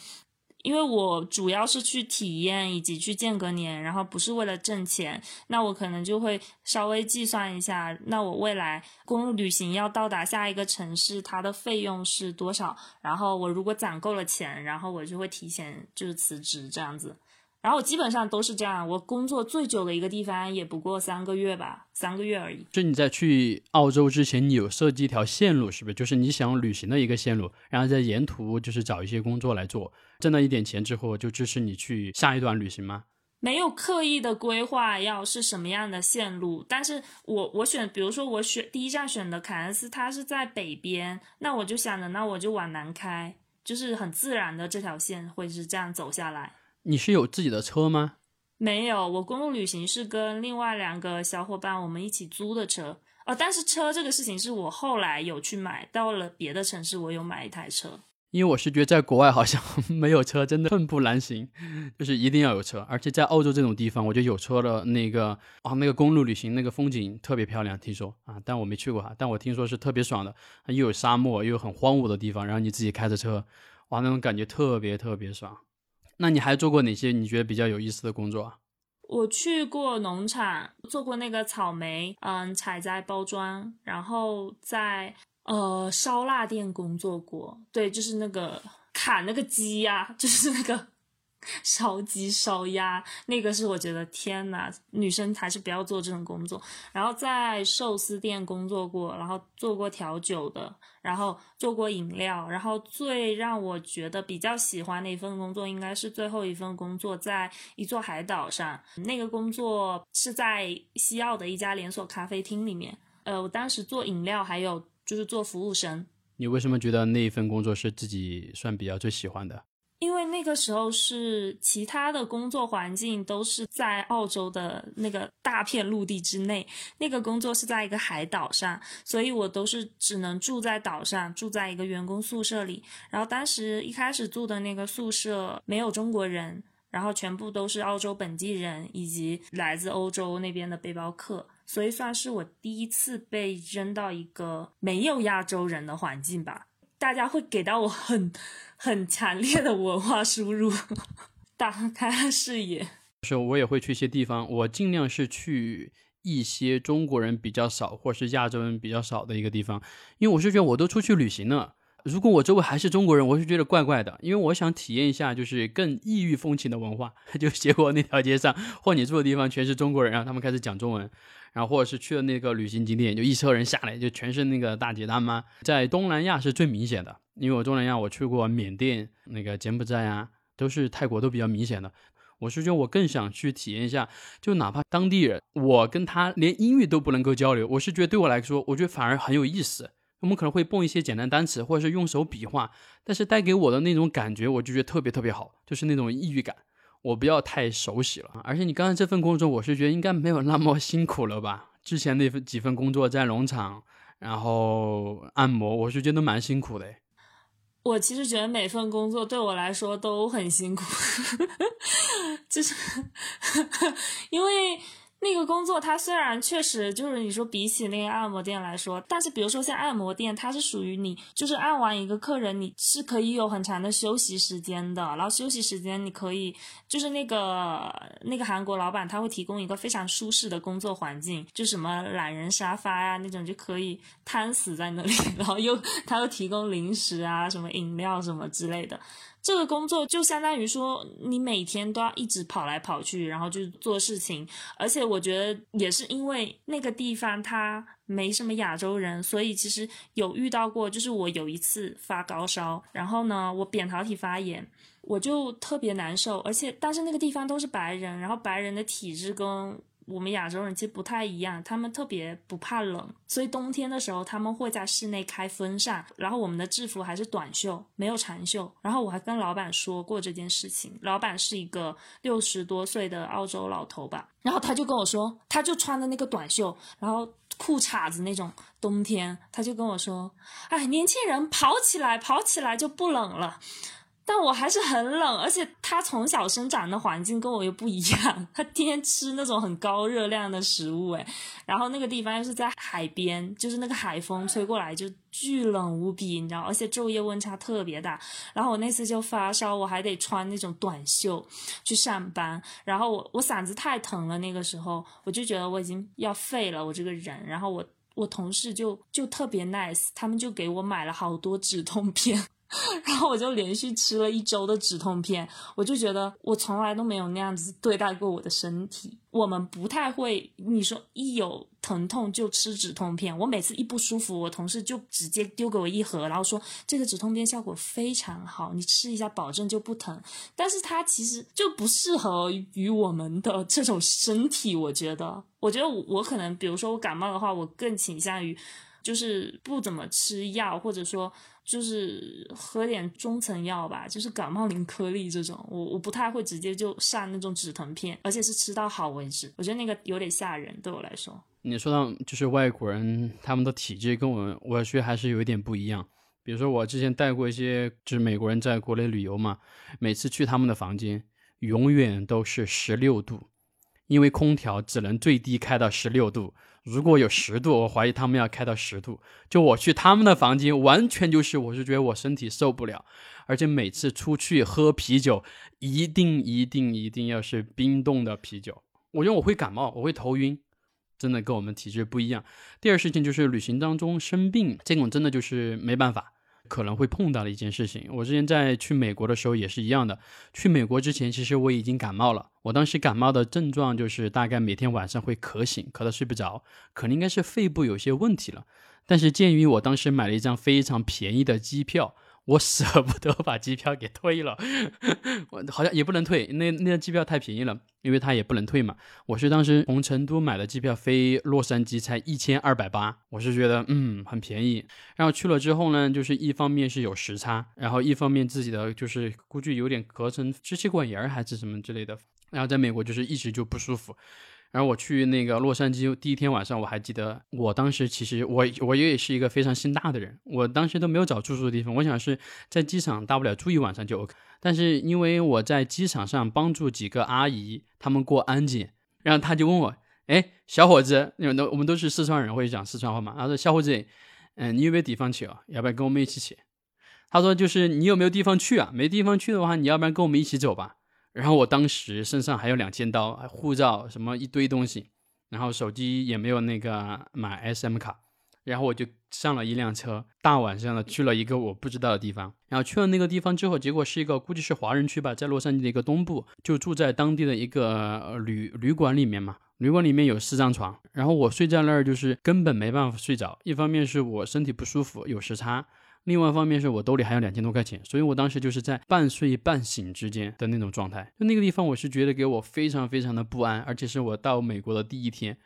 因为我主要是去体验以及去间隔年，然后不是为了挣钱，那我可能就会稍微计算一下，那我未来公路旅行要到达下一个城市，它的费用是多少？然后我如果攒够了钱，然后我就会提前就是辞职这样子。然后我基本上都是这样，我工作最久的一个地方也不过三个月吧，三个月而已。就你在去澳洲之前，你有设计一条线路，是不是？就是你想旅行的一个线路，然后在沿途就是找一些工作来做，挣了一点钱之后，就支持你去下一段旅行吗？没有刻意的规划要是什么样的线路，但是我我选，比如说我选第一站选的凯恩斯，它是在北边，那我就想着，那我就往南开，就是很自然的这条线会是这样走下来。你是有自己的车吗？没有，我公路旅行是跟另外两个小伙伴我们一起租的车。哦，但是车这个事情是我后来有去买，到了别的城市我有买一台车。因为我是觉得在国外好像 没有车真的寸步难行，就是一定要有车。而且在澳洲这种地方，我觉得有车的那个啊，那个公路旅行那个风景特别漂亮，听说啊，但我没去过哈，但我听说是特别爽的，又有沙漠，又有很荒芜的地方，然后你自己开着车，哇，那种感觉特别特别爽。那你还做过哪些你觉得比较有意思的工作啊？我去过农场，做过那个草莓，嗯，采摘包装，然后在呃烧腊店工作过，对，就是那个砍那个鸡呀，就是那个。烧鸡、烧鸭，那个是我觉得天呐，女生还是不要做这种工作。然后在寿司店工作过，然后做过调酒的，然后做过饮料，然后最让我觉得比较喜欢的一份工作，应该是最后一份工作，在一座海岛上。那个工作是在西澳的一家连锁咖啡厅里面。呃，我当时做饮料，还有就是做服务生。你为什么觉得那一份工作是自己算比较最喜欢的？因为那个时候是其他的工作环境都是在澳洲的那个大片陆地之内，那个工作是在一个海岛上，所以我都是只能住在岛上，住在一个员工宿舍里。然后当时一开始住的那个宿舍没有中国人，然后全部都是澳洲本地人以及来自欧洲那边的背包客，所以算是我第一次被扔到一个没有亚洲人的环境吧。大家会给到我很。很强烈的文化输入，打开了视野。是，我也会去一些地方，我尽量是去一些中国人比较少，或是亚洲人比较少的一个地方，因为我是觉得我都出去旅行了，如果我周围还是中国人，我是觉得怪怪的，因为我想体验一下就是更异域风情的文化。就结果那条街上或你住的地方全是中国人，然后他们开始讲中文。然后或者是去了那个旅行景点，就一车人下来，就全是那个大姐大妈。在东南亚是最明显的，因为我东南亚我去过缅甸、那个柬埔寨啊，都是泰国都比较明显的。我是觉得我更想去体验一下，就哪怕当地人，我跟他连英语都不能够交流，我是觉得对我来说，我觉得反而很有意思。我们可能会蹦一些简单单词，或者是用手比划，但是带给我的那种感觉，我就觉得特别特别好，就是那种异域感。我不要太熟悉了，而且你刚才这份工作，我是觉得应该没有那么辛苦了吧？之前那份几份工作在农场，然后按摩，我是觉得蛮辛苦的。我其实觉得每份工作对我来说都很辛苦，就是 因为。那个工作，它虽然确实就是你说比起那个按摩店来说，但是比如说像按摩店，它是属于你就是按完一个客人，你是可以有很长的休息时间的。然后休息时间你可以就是那个那个韩国老板他会提供一个非常舒适的工作环境，就什么懒人沙发呀那种就可以瘫死在那里，然后又他又提供零食啊什么饮料什么之类的。这个工作就相当于说，你每天都要一直跑来跑去，然后就做事情。而且我觉得也是因为那个地方它没什么亚洲人，所以其实有遇到过，就是我有一次发高烧，然后呢，我扁桃体发炎，我就特别难受。而且但是那个地方都是白人，然后白人的体质跟。我们亚洲人其实不太一样，他们特别不怕冷，所以冬天的时候他们会在室内开风扇。然后我们的制服还是短袖，没有长袖。然后我还跟老板说过这件事情，老板是一个六十多岁的澳洲老头吧，然后他就跟我说，他就穿的那个短袖，然后裤衩子那种，冬天他就跟我说，哎，年轻人跑起来，跑起来就不冷了。但我还是很冷，而且他从小生长的环境跟我又不一样，他天天吃那种很高热量的食物，诶，然后那个地方又是在海边，就是那个海风吹过来就巨冷无比，你知道，而且昼夜温差特别大。然后我那次就发烧，我还得穿那种短袖去上班，然后我我嗓子太疼了，那个时候我就觉得我已经要废了，我这个人。然后我我同事就就特别 nice，他们就给我买了好多止痛片。然后我就连续吃了一周的止痛片，我就觉得我从来都没有那样子对待过我的身体。我们不太会，你说一有疼痛就吃止痛片。我每次一不舒服，我同事就直接丢给我一盒，然后说这个止痛片效果非常好，你吃一下保证就不疼。但是它其实就不适合于我们的这种身体，我觉得。我觉得我可能，比如说我感冒的话，我更倾向于就是不怎么吃药，或者说。就是喝点中成药吧，就是感冒灵颗粒这种，我我不太会直接就上那种止疼片，而且是吃到好为止。我觉得那个有点吓人，对我来说。你说到就是外国人他们的体质跟我们我觉得还是有一点不一样。比如说我之前带过一些就是美国人在国内旅游嘛，每次去他们的房间永远都是十六度，因为空调只能最低开到十六度。如果有十度，我怀疑他们要开到十度。就我去他们的房间，完全就是，我是觉得我身体受不了。而且每次出去喝啤酒，一定一定一定要是冰冻的啤酒。我觉得我会感冒，我会头晕，真的跟我们体质不一样。第二事情就是旅行当中生病，这种真的就是没办法。可能会碰到的一件事情，我之前在去美国的时候也是一样的。去美国之前，其实我已经感冒了。我当时感冒的症状就是大概每天晚上会咳醒，咳得睡不着，可能应该是肺部有些问题了。但是鉴于我当时买了一张非常便宜的机票。我舍不得把机票给退了，我好像也不能退，那那张机票太便宜了，因为它也不能退嘛。我是当时从成都买的机票飞洛杉矶才一千二百八，我是觉得嗯很便宜。然后去了之后呢，就是一方面是有时差，然后一方面自己的就是估计有点咳成支气管炎还是什么之类的，然后在美国就是一直就不舒服。然后我去那个洛杉矶第一天晚上，我还记得，我当时其实我我也是一个非常心大的人，我当时都没有找住宿的地方，我想是在机场大不了住一晚上就 OK。但是因为我在机场上帮助几个阿姨他们过安检，然后他就问我，哎，小伙子，因为都我们都是四川人，会讲四川话嘛，他说小伙子，嗯，你有没有地方去啊？要不要跟我们一起去？他说就是你有没有地方去啊？没地方去的话，你要不然跟我们一起走吧。然后我当时身上还有两千刀，护照什么一堆东西，然后手机也没有那个买 SM 卡，然后我就上了一辆车，大晚上的去了一个我不知道的地方。然后去了那个地方之后，结果是一个估计是华人区吧，在洛杉矶的一个东部，就住在当地的一个旅旅馆里面嘛。旅馆里面有四张床，然后我睡在那儿就是根本没办法睡着，一方面是我身体不舒服，有时差。另外一方面是我兜里还有两千多块钱，所以我当时就是在半睡半醒之间的那种状态。就那个地方，我是觉得给我非常非常的不安，而且是我到美国的第一天。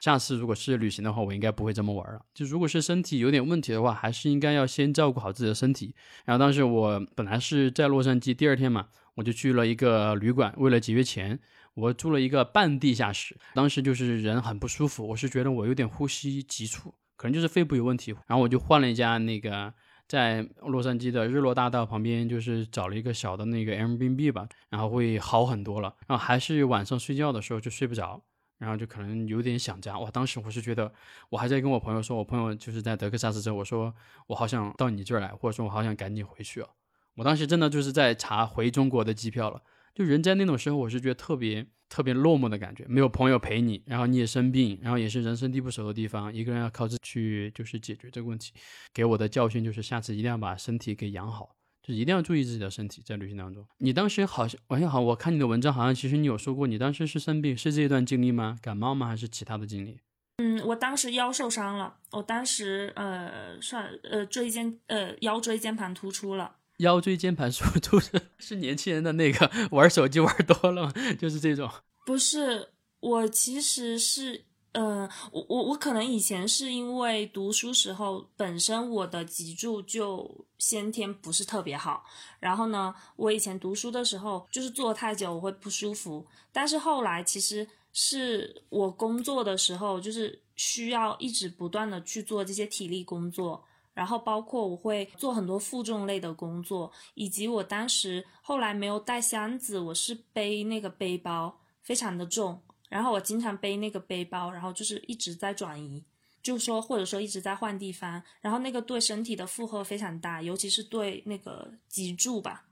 下次如果是旅行的话，我应该不会这么玩了。就如果是身体有点问题的话，还是应该要先照顾好自己的身体。然后当时我本来是在洛杉矶，第二天嘛，我就去了一个旅馆，为了节约钱，我住了一个半地下室。当时就是人很不舒服，我是觉得我有点呼吸急促，可能就是肺部有问题。然后我就换了一家那个。在洛杉矶的日落大道旁边，就是找了一个小的那个 Airbnb 吧，然后会好很多了。然后还是晚上睡觉的时候就睡不着，然后就可能有点想家。哇，当时我是觉得，我还在跟我朋友说，我朋友就是在德克萨斯州，我说我好想到你这儿来，或者说我好想赶紧回去啊。我当时真的就是在查回中国的机票了。就人在那种时候，我是觉得特别特别落寞的感觉，没有朋友陪你，然后你也生病，然后也是人生地不熟的地方，一个人要靠自己去就是解决这个问题。给我的教训就是，下次一定要把身体给养好，就一定要注意自己的身体，在旅行当中。你当时好像晚上好，我看你的文章，好像其实你有说过，你当时是生病，是这一段经历吗？感冒吗？还是其他的经历？嗯，我当时腰受伤了，我当时呃算呃椎间呃腰椎间盘突出了。腰椎间盘突出是是年轻人的那个玩手机玩多了吗？就是这种？不是，我其实是，呃，我我我可能以前是因为读书时候本身我的脊柱就先天不是特别好，然后呢，我以前读书的时候就是坐太久我会不舒服，但是后来其实是我工作的时候就是需要一直不断的去做这些体力工作。然后包括我会做很多负重类的工作，以及我当时后来没有带箱子，我是背那个背包，非常的重，然后我经常背那个背包，然后就是一直在转移，就说或者说一直在换地方，然后那个对身体的负荷非常大，尤其是对那个脊柱吧。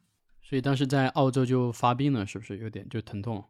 所以当时在澳洲就发病了，是不是有点就疼痛？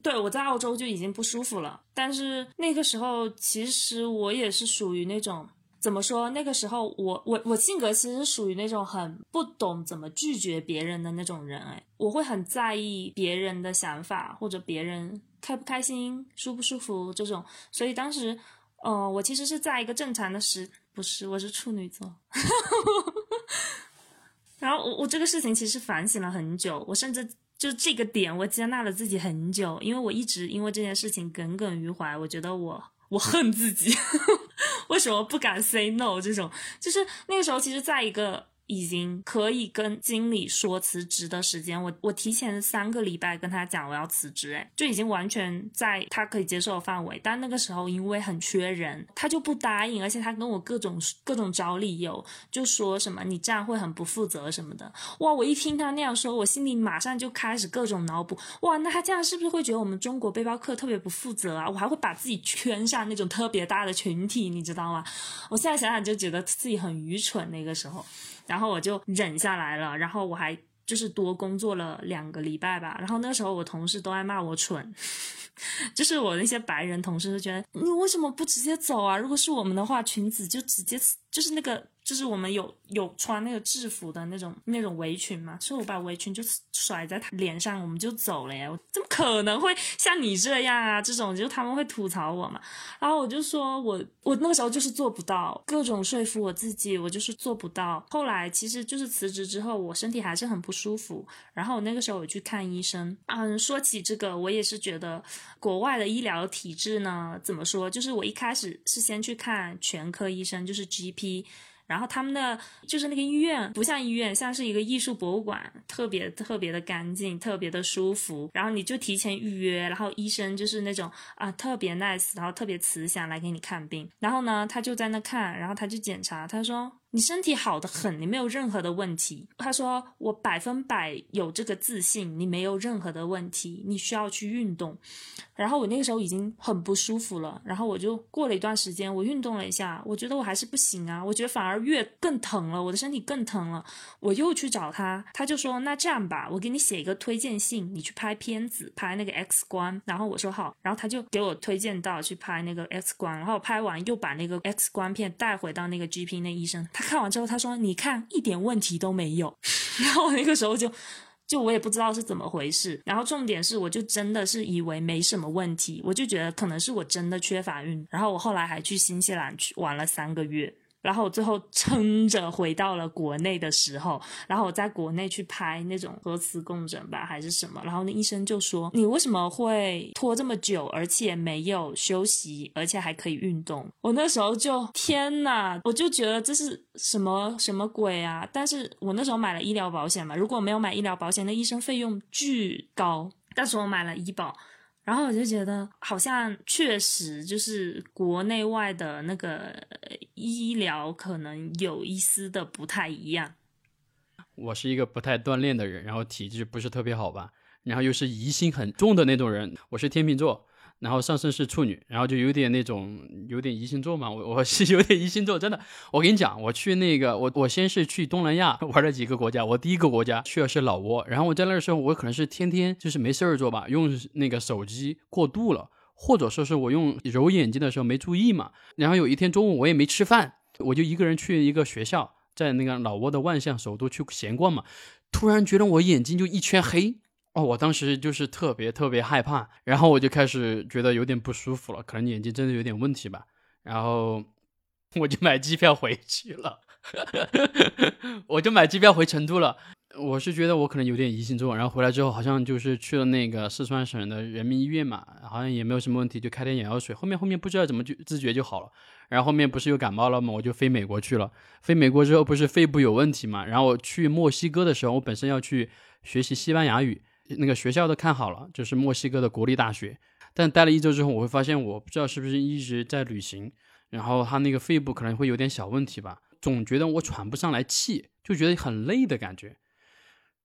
对，我在澳洲就已经不舒服了，但是那个时候其实我也是属于那种怎么说？那个时候我我我性格其实属于那种很不懂怎么拒绝别人的那种人，哎，我会很在意别人的想法或者别人开不开心、舒不舒服这种，所以当时，呃，我其实是在一个正常的时，不是，我是处女座。然后我我这个事情其实反省了很久，我甚至就这个点我接纳了自己很久，因为我一直因为这件事情耿耿于怀，我觉得我我恨自己，为什么不敢 say no？这种就是那个时候，其实在一个。已经可以跟经理说辞职的时间，我我提前三个礼拜跟他讲我要辞职，哎，就已经完全在他可以接受的范围。但那个时候因为很缺人，他就不答应，而且他跟我各种各种找理由，就说什么你这样会很不负责什么的。哇，我一听他那样说，我心里马上就开始各种脑补，哇，那他这样是不是会觉得我们中国背包客特别不负责啊？我还会把自己圈上那种特别大的群体，你知道吗？我现在想想就觉得自己很愚蠢，那个时候。然后我就忍下来了，然后我还就是多工作了两个礼拜吧。然后那时候我同事都爱骂我蠢，就是我那些白人同事就觉得你为什么不直接走啊？如果是我们的话，裙子就直接就是那个。就是我们有有穿那个制服的那种那种围裙嘛，所以我把围裙就甩在他脸上，我们就走了呀。我怎么可能会像你这样啊？这种就他们会吐槽我嘛。然后我就说我我那个时候就是做不到，各种说服我自己，我就是做不到。后来其实就是辞职之后，我身体还是很不舒服。然后我那个时候我去看医生，嗯，说起这个，我也是觉得国外的医疗体制呢，怎么说？就是我一开始是先去看全科医生，就是 GP。然后他们的就是那个医院不像医院，像是一个艺术博物馆，特别特别的干净，特别的舒服。然后你就提前预约，然后医生就是那种啊特别 nice，然后特别慈祥来给你看病。然后呢，他就在那看，然后他就检查，他说。你身体好的很，你没有任何的问题。他说我百分百有这个自信，你没有任何的问题。你需要去运动。然后我那个时候已经很不舒服了，然后我就过了一段时间，我运动了一下，我觉得我还是不行啊，我觉得反而越更疼了，我的身体更疼了。我又去找他，他就说那这样吧，我给你写一个推荐信，你去拍片子，拍那个 X 光。然后我说好，然后他就给我推荐到去拍那个 X 光，然后拍完又把那个 X 光片带回到那个 GP 那医生他。看完之后，他说：“你看，一点问题都没有。”然后我那个时候就，就我也不知道是怎么回事。然后重点是，我就真的是以为没什么问题，我就觉得可能是我真的缺乏运。然后我后来还去新西兰去玩了三个月。然后我最后撑着回到了国内的时候，然后我在国内去拍那种核磁共振吧，还是什么，然后那医生就说：“你为什么会拖这么久，而且没有休息，而且还可以运动？”我那时候就天呐，我就觉得这是什么什么鬼啊！但是我那时候买了医疗保险嘛，如果没有买医疗保险，那医生费用巨高，但是我买了医保。然后我就觉得，好像确实就是国内外的那个医疗可能有一丝的不太一样。我是一个不太锻炼的人，然后体质不是特别好吧，然后又是疑心很重的那种人。我是天秤座。然后上升是处女，然后就有点那种有点疑心重嘛，我我是 有点疑心重，真的。我跟你讲，我去那个我我先是去东南亚 玩了几个国家，我第一个国家去的是老挝，然后我在那的时候我可能是天天就是没事儿做吧，用那个手机过度了，或者说是我用揉眼睛的时候没注意嘛。然后有一天中午我也没吃饭，我就一个人去一个学校，在那个老挝的万象首都去闲逛嘛，突然觉得我眼睛就一圈黑。哦，我当时就是特别特别害怕，然后我就开始觉得有点不舒服了，可能眼睛真的有点问题吧。然后我就买机票回去了，我就买机票回成都了。我是觉得我可能有点疑心重，然后回来之后好像就是去了那个四川省的人民医院嘛，好像也没有什么问题，就开点眼药水。后面后面不知道怎么就自觉就好了。然后后面不是又感冒了嘛，我就飞美国去了。飞美国之后不是肺部有问题嘛，然后我去墨西哥的时候，我本身要去学习西班牙语。那个学校都看好了，就是墨西哥的国立大学。但待了一周之后，我会发现我不知道是不是一直在旅行，然后他那个肺部可能会有点小问题吧。总觉得我喘不上来气，就觉得很累的感觉。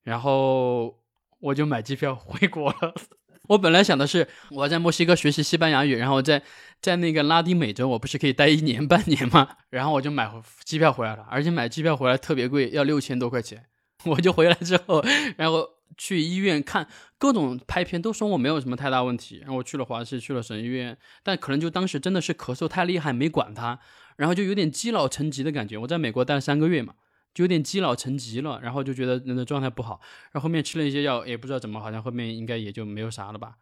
然后我就买机票回国了。我本来想的是我在墨西哥学习西班牙语，然后在在那个拉丁美洲，我不是可以待一年半年吗？然后我就买机票回来了，而且买机票回来特别贵，要六千多块钱。我就回来之后，然后去医院看各种拍片，都说我没有什么太大问题。然后我去了华西，去了省医院，但可能就当时真的是咳嗽太厉害，没管它，然后就有点积劳成疾的感觉。我在美国待了三个月嘛。就有点积劳成疾了，然后就觉得人的状态不好，然后后面吃了一些药，也不知道怎么，好像后面应该也就没有啥了吧。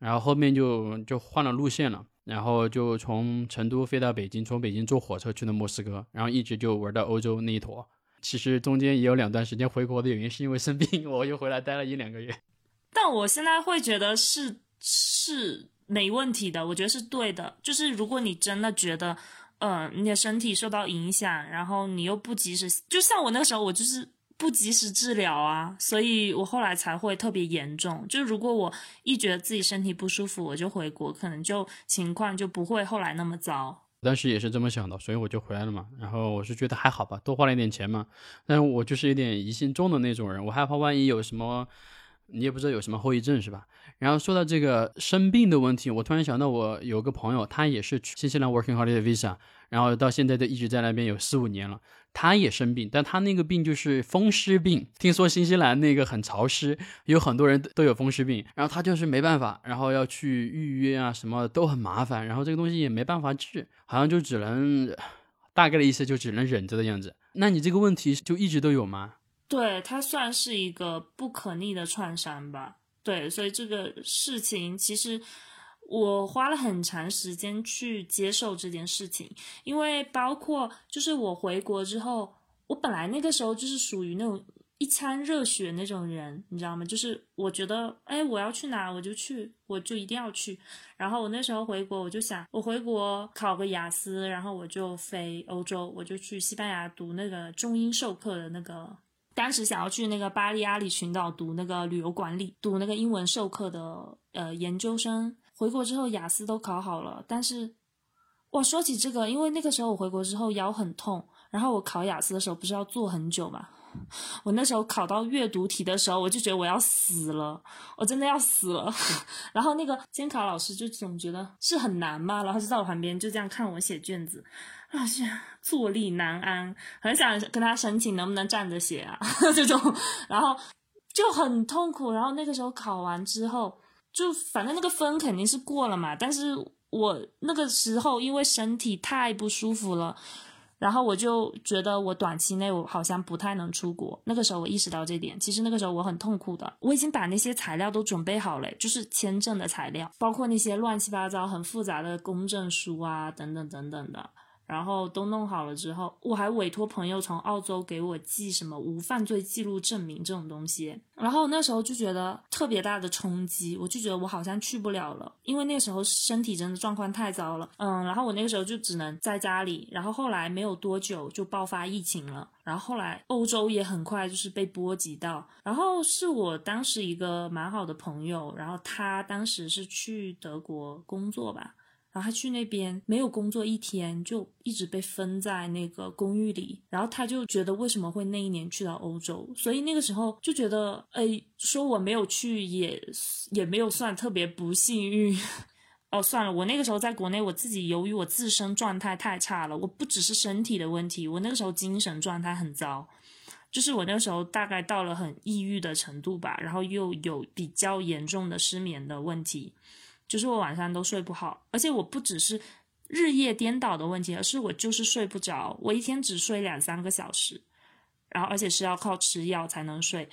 然后后面就就换了路线了，然后就从成都飞到北京，从北京坐火车去的莫斯科，然后一直就玩到欧洲那一坨。其实中间也有两段时间回国的原因是因为生病，我又回来待了一两个月。但我现在会觉得是是没问题的，我觉得是对的。就是如果你真的觉得。嗯，你的身体受到影响，然后你又不及时，就像我那个时候，我就是不及时治疗啊，所以我后来才会特别严重。就如果我一觉得自己身体不舒服，我就回国，可能就情况就不会后来那么糟。当时也是这么想的，所以我就回来了嘛。然后我是觉得还好吧，多花了一点钱嘛。但是我就是有点疑心重的那种人，我害怕万一有什么，你也不知道有什么后遗症，是吧？然后说到这个生病的问题，我突然想到，我有个朋友，他也是去新西兰 Working Holiday Visa，然后到现在都一直在那边有四五年了。他也生病，但他那个病就是风湿病。听说新西兰那个很潮湿，有很多人都有风湿病，然后他就是没办法，然后要去预约啊，什么都很麻烦，然后这个东西也没办法治，好像就只能大概的意思就只能忍着的样子。那你这个问题就一直都有吗？对，它算是一个不可逆的创伤吧。对，所以这个事情其实我花了很长时间去接受这件事情，因为包括就是我回国之后，我本来那个时候就是属于那种一腔热血那种人，你知道吗？就是我觉得，哎，我要去哪我就去，我就一定要去。然后我那时候回国，我就想，我回国考个雅思，然后我就飞欧洲，我就去西班牙读那个中英授课的那个。当时想要去那个巴利阿里群岛读那个旅游管理，读那个英文授课的呃研究生。回国之后雅思都考好了，但是哇，说起这个，因为那个时候我回国之后腰很痛，然后我考雅思的时候不是要坐很久嘛？我那时候考到阅读题的时候，我就觉得我要死了，我真的要死了。然后那个监考老师就总觉得是很难嘛，然后就在我旁边就这样看我写卷子。啊，是坐立难安，很想跟他申请能不能站着写啊，这种，然后就很痛苦。然后那个时候考完之后，就反正那个分肯定是过了嘛，但是我那个时候因为身体太不舒服了，然后我就觉得我短期内我好像不太能出国。那个时候我意识到这点，其实那个时候我很痛苦的，我已经把那些材料都准备好了，就是签证的材料，包括那些乱七八糟、很复杂的公证书啊，等等等等的。然后都弄好了之后，我还委托朋友从澳洲给我寄什么无犯罪记录证明这种东西。然后那时候就觉得特别大的冲击，我就觉得我好像去不了了，因为那时候身体真的状况太糟了。嗯，然后我那个时候就只能在家里。然后后来没有多久就爆发疫情了，然后后来欧洲也很快就是被波及到。然后是我当时一个蛮好的朋友，然后他当时是去德国工作吧。然后他去那边没有工作一天，就一直被分在那个公寓里。然后他就觉得为什么会那一年去到欧洲，所以那个时候就觉得，哎，说我没有去也也没有算特别不幸运。哦，算了，我那个时候在国内，我自己由于我自身状态太差了，我不只是身体的问题，我那个时候精神状态很糟，就是我那个时候大概到了很抑郁的程度吧，然后又有比较严重的失眠的问题。就是我晚上都睡不好，而且我不只是日夜颠倒的问题，而是我就是睡不着，我一天只睡两三个小时，然后而且是要靠吃药才能睡，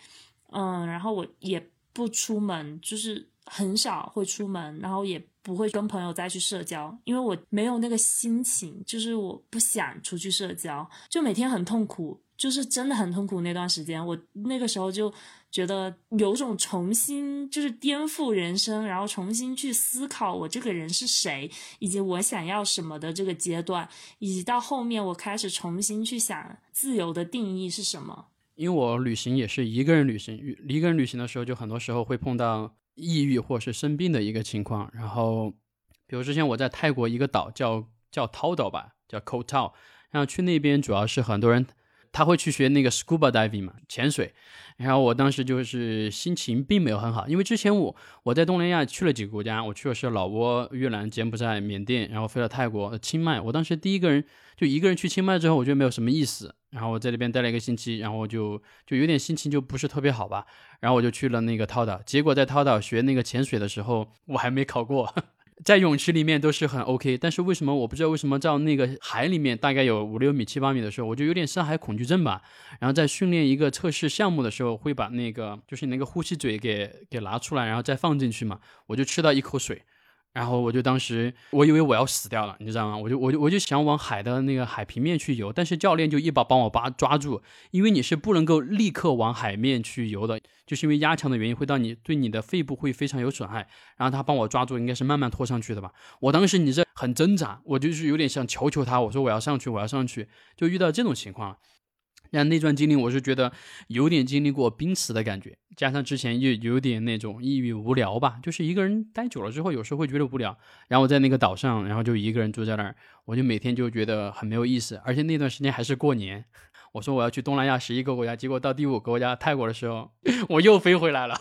嗯，然后我也不出门，就是很少会出门，然后也不会跟朋友再去社交，因为我没有那个心情，就是我不想出去社交，就每天很痛苦。就是真的很痛苦那段时间，我那个时候就觉得有种重新就是颠覆人生，然后重新去思考我这个人是谁，以及我想要什么的这个阶段，以及到后面我开始重新去想自由的定义是什么。因为我旅行也是一个人旅行，一个人旅行的时候就很多时候会碰到抑郁或是生病的一个情况。然后，比如之前我在泰国一个岛叫叫涛岛吧，叫 Koh Tao。然后去那边主要是很多人他会去学那个 scuba diving 嘛，潜水。然后我当时就是心情并没有很好，因为之前我我在东南亚去了几个国家，我去的是老挝、越南、柬埔寨、缅甸，然后飞了泰国、清迈。我当时第一个人就一个人去清迈之后，我觉得没有什么意思。然后我在那边待了一个星期，然后就就有点心情就不是特别好吧。然后我就去了那个涛岛，结果在涛岛学那个潜水的时候，我还没考过。在泳池里面都是很 OK，但是为什么我不知道为什么在那个海里面大概有五六米、七八米的时候，我就有点深海恐惧症吧。然后在训练一个测试项目的时候，会把那个就是那个呼吸嘴给给拿出来，然后再放进去嘛，我就吃到一口水。然后我就当时我以为我要死掉了，你知道吗？我就我就我就想往海的那个海平面去游，但是教练就一把帮我把抓住，因为你是不能够立刻往海面去游的，就是因为压强的原因会到你对你的肺部会非常有损害。然后他帮我抓住，应该是慢慢拖上去的吧。我当时你这很挣扎，我就是有点想求求他，我说我要上去，我要上去，就遇到这种情况。然后那段经历，我是觉得有点经历过濒死的感觉，加上之前又有点那种抑郁无聊吧，就是一个人待久了之后，有时候会觉得无聊。然后在那个岛上，然后就一个人住在那儿，我就每天就觉得很没有意思。而且那段时间还是过年，我说我要去东南亚十一个国家，结果到第五个国家泰国的时候，我又飞回来了。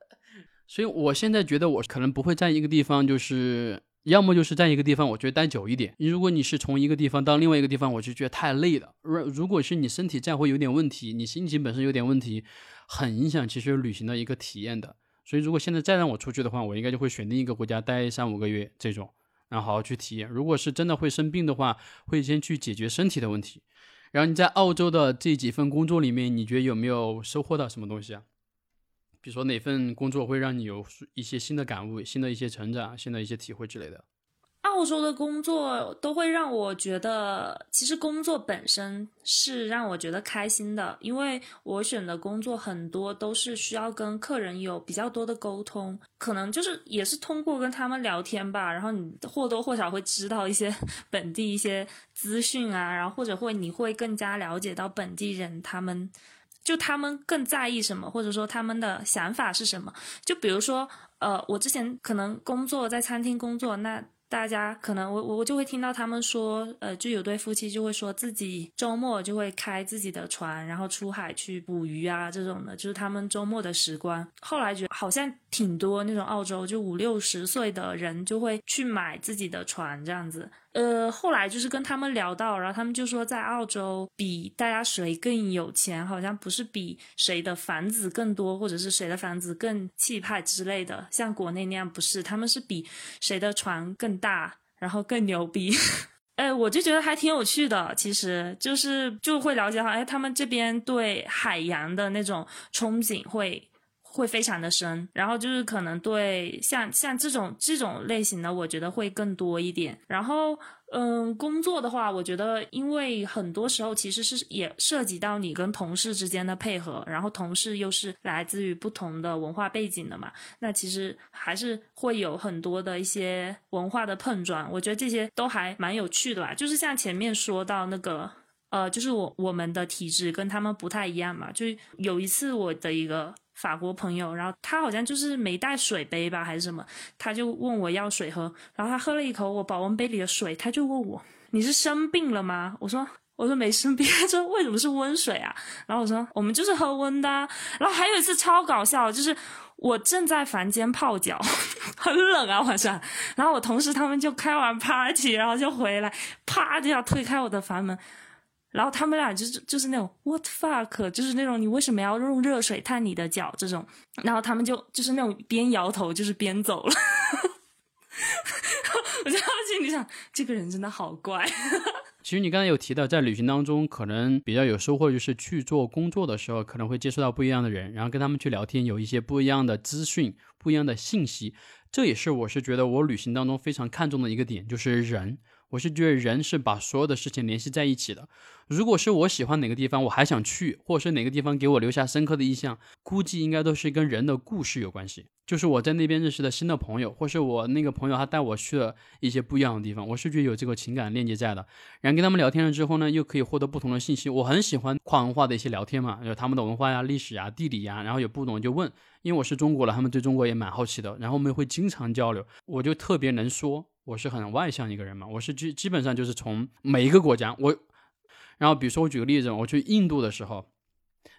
所以我现在觉得我可能不会在一个地方，就是。要么就是在一个地方，我觉得待久一点。如果你是从一个地方到另外一个地方，我就觉得太累了。如如果是你身体再会有点问题，你心情本身有点问题，很影响其实旅行的一个体验的。所以如果现在再让我出去的话，我应该就会选定一个国家待三五个月这种，然后好好去体验。如果是真的会生病的话，会先去解决身体的问题。然后你在澳洲的这几份工作里面，你觉得有没有收获到什么东西啊？比如说哪份工作会让你有一些新的感悟、新的一些成长、新的一些体会之类的？澳洲的工作都会让我觉得，其实工作本身是让我觉得开心的，因为我选的工作很多都是需要跟客人有比较多的沟通，可能就是也是通过跟他们聊天吧，然后你或多或少会知道一些 本地一些资讯啊，然后或者会你会更加了解到本地人他们。就他们更在意什么，或者说他们的想法是什么？就比如说，呃，我之前可能工作在餐厅工作，那大家可能我我我就会听到他们说，呃，就有对夫妻就会说自己周末就会开自己的船，然后出海去捕鱼啊这种的，就是他们周末的时光。后来觉得好像挺多那种澳洲就五六十岁的人就会去买自己的船这样子。呃，后来就是跟他们聊到，然后他们就说，在澳洲比大家谁更有钱，好像不是比谁的房子更多，或者是谁的房子更气派之类的，像国内那样不是，他们是比谁的船更大，然后更牛逼。哎，我就觉得还挺有趣的，其实就是就会了解到，哎，他们这边对海洋的那种憧憬会。会非常的深，然后就是可能对像像这种这种类型的，我觉得会更多一点。然后，嗯，工作的话，我觉得因为很多时候其实是也涉及到你跟同事之间的配合，然后同事又是来自于不同的文化背景的嘛，那其实还是会有很多的一些文化的碰撞。我觉得这些都还蛮有趣的吧。就是像前面说到那个，呃，就是我我们的体质跟他们不太一样嘛。就有一次我的一个。法国朋友，然后他好像就是没带水杯吧，还是什么，他就问我要水喝，然后他喝了一口我保温杯里的水，他就问我你是生病了吗？我说我说没生病，他说为什么是温水啊？然后我说我们就是喝温的。然后还有一次超搞笑，就是我正在房间泡脚，很冷啊晚上，然后我同事他们就开完 party，然后就回来，啪就要推开我的房门。然后他们俩就是就是那种 what fuck，就是那种你为什么要用热水烫你的脚这种，然后他们就就是那种边摇头就是边走了，我就心里想这个人真的好怪。其实你刚才有提到，在旅行当中可能比较有收获，就是去做工作的时候可能会接触到不一样的人，然后跟他们去聊天，有一些不一样的资讯、不一样的信息，这也是我是觉得我旅行当中非常看重的一个点，就是人。我是觉得人是把所有的事情联系在一起的。如果是我喜欢哪个地方，我还想去，或者是哪个地方给我留下深刻的印象，估计应该都是跟人的故事有关系。就是我在那边认识的新的朋友，或是我那个朋友他带我去了一些不一样的地方，我是觉得有这个情感链接在的。然后跟他们聊天了之后呢，又可以获得不同的信息。我很喜欢跨文化的一些聊天嘛，有他们的文化呀、历史呀、地理呀，然后有不懂就问，因为我是中国的，他们对中国也蛮好奇的。然后我们会经常交流，我就特别能说。我是很外向一个人嘛，我是基基本上就是从每一个国家，我然后比如说我举个例子，我去印度的时候，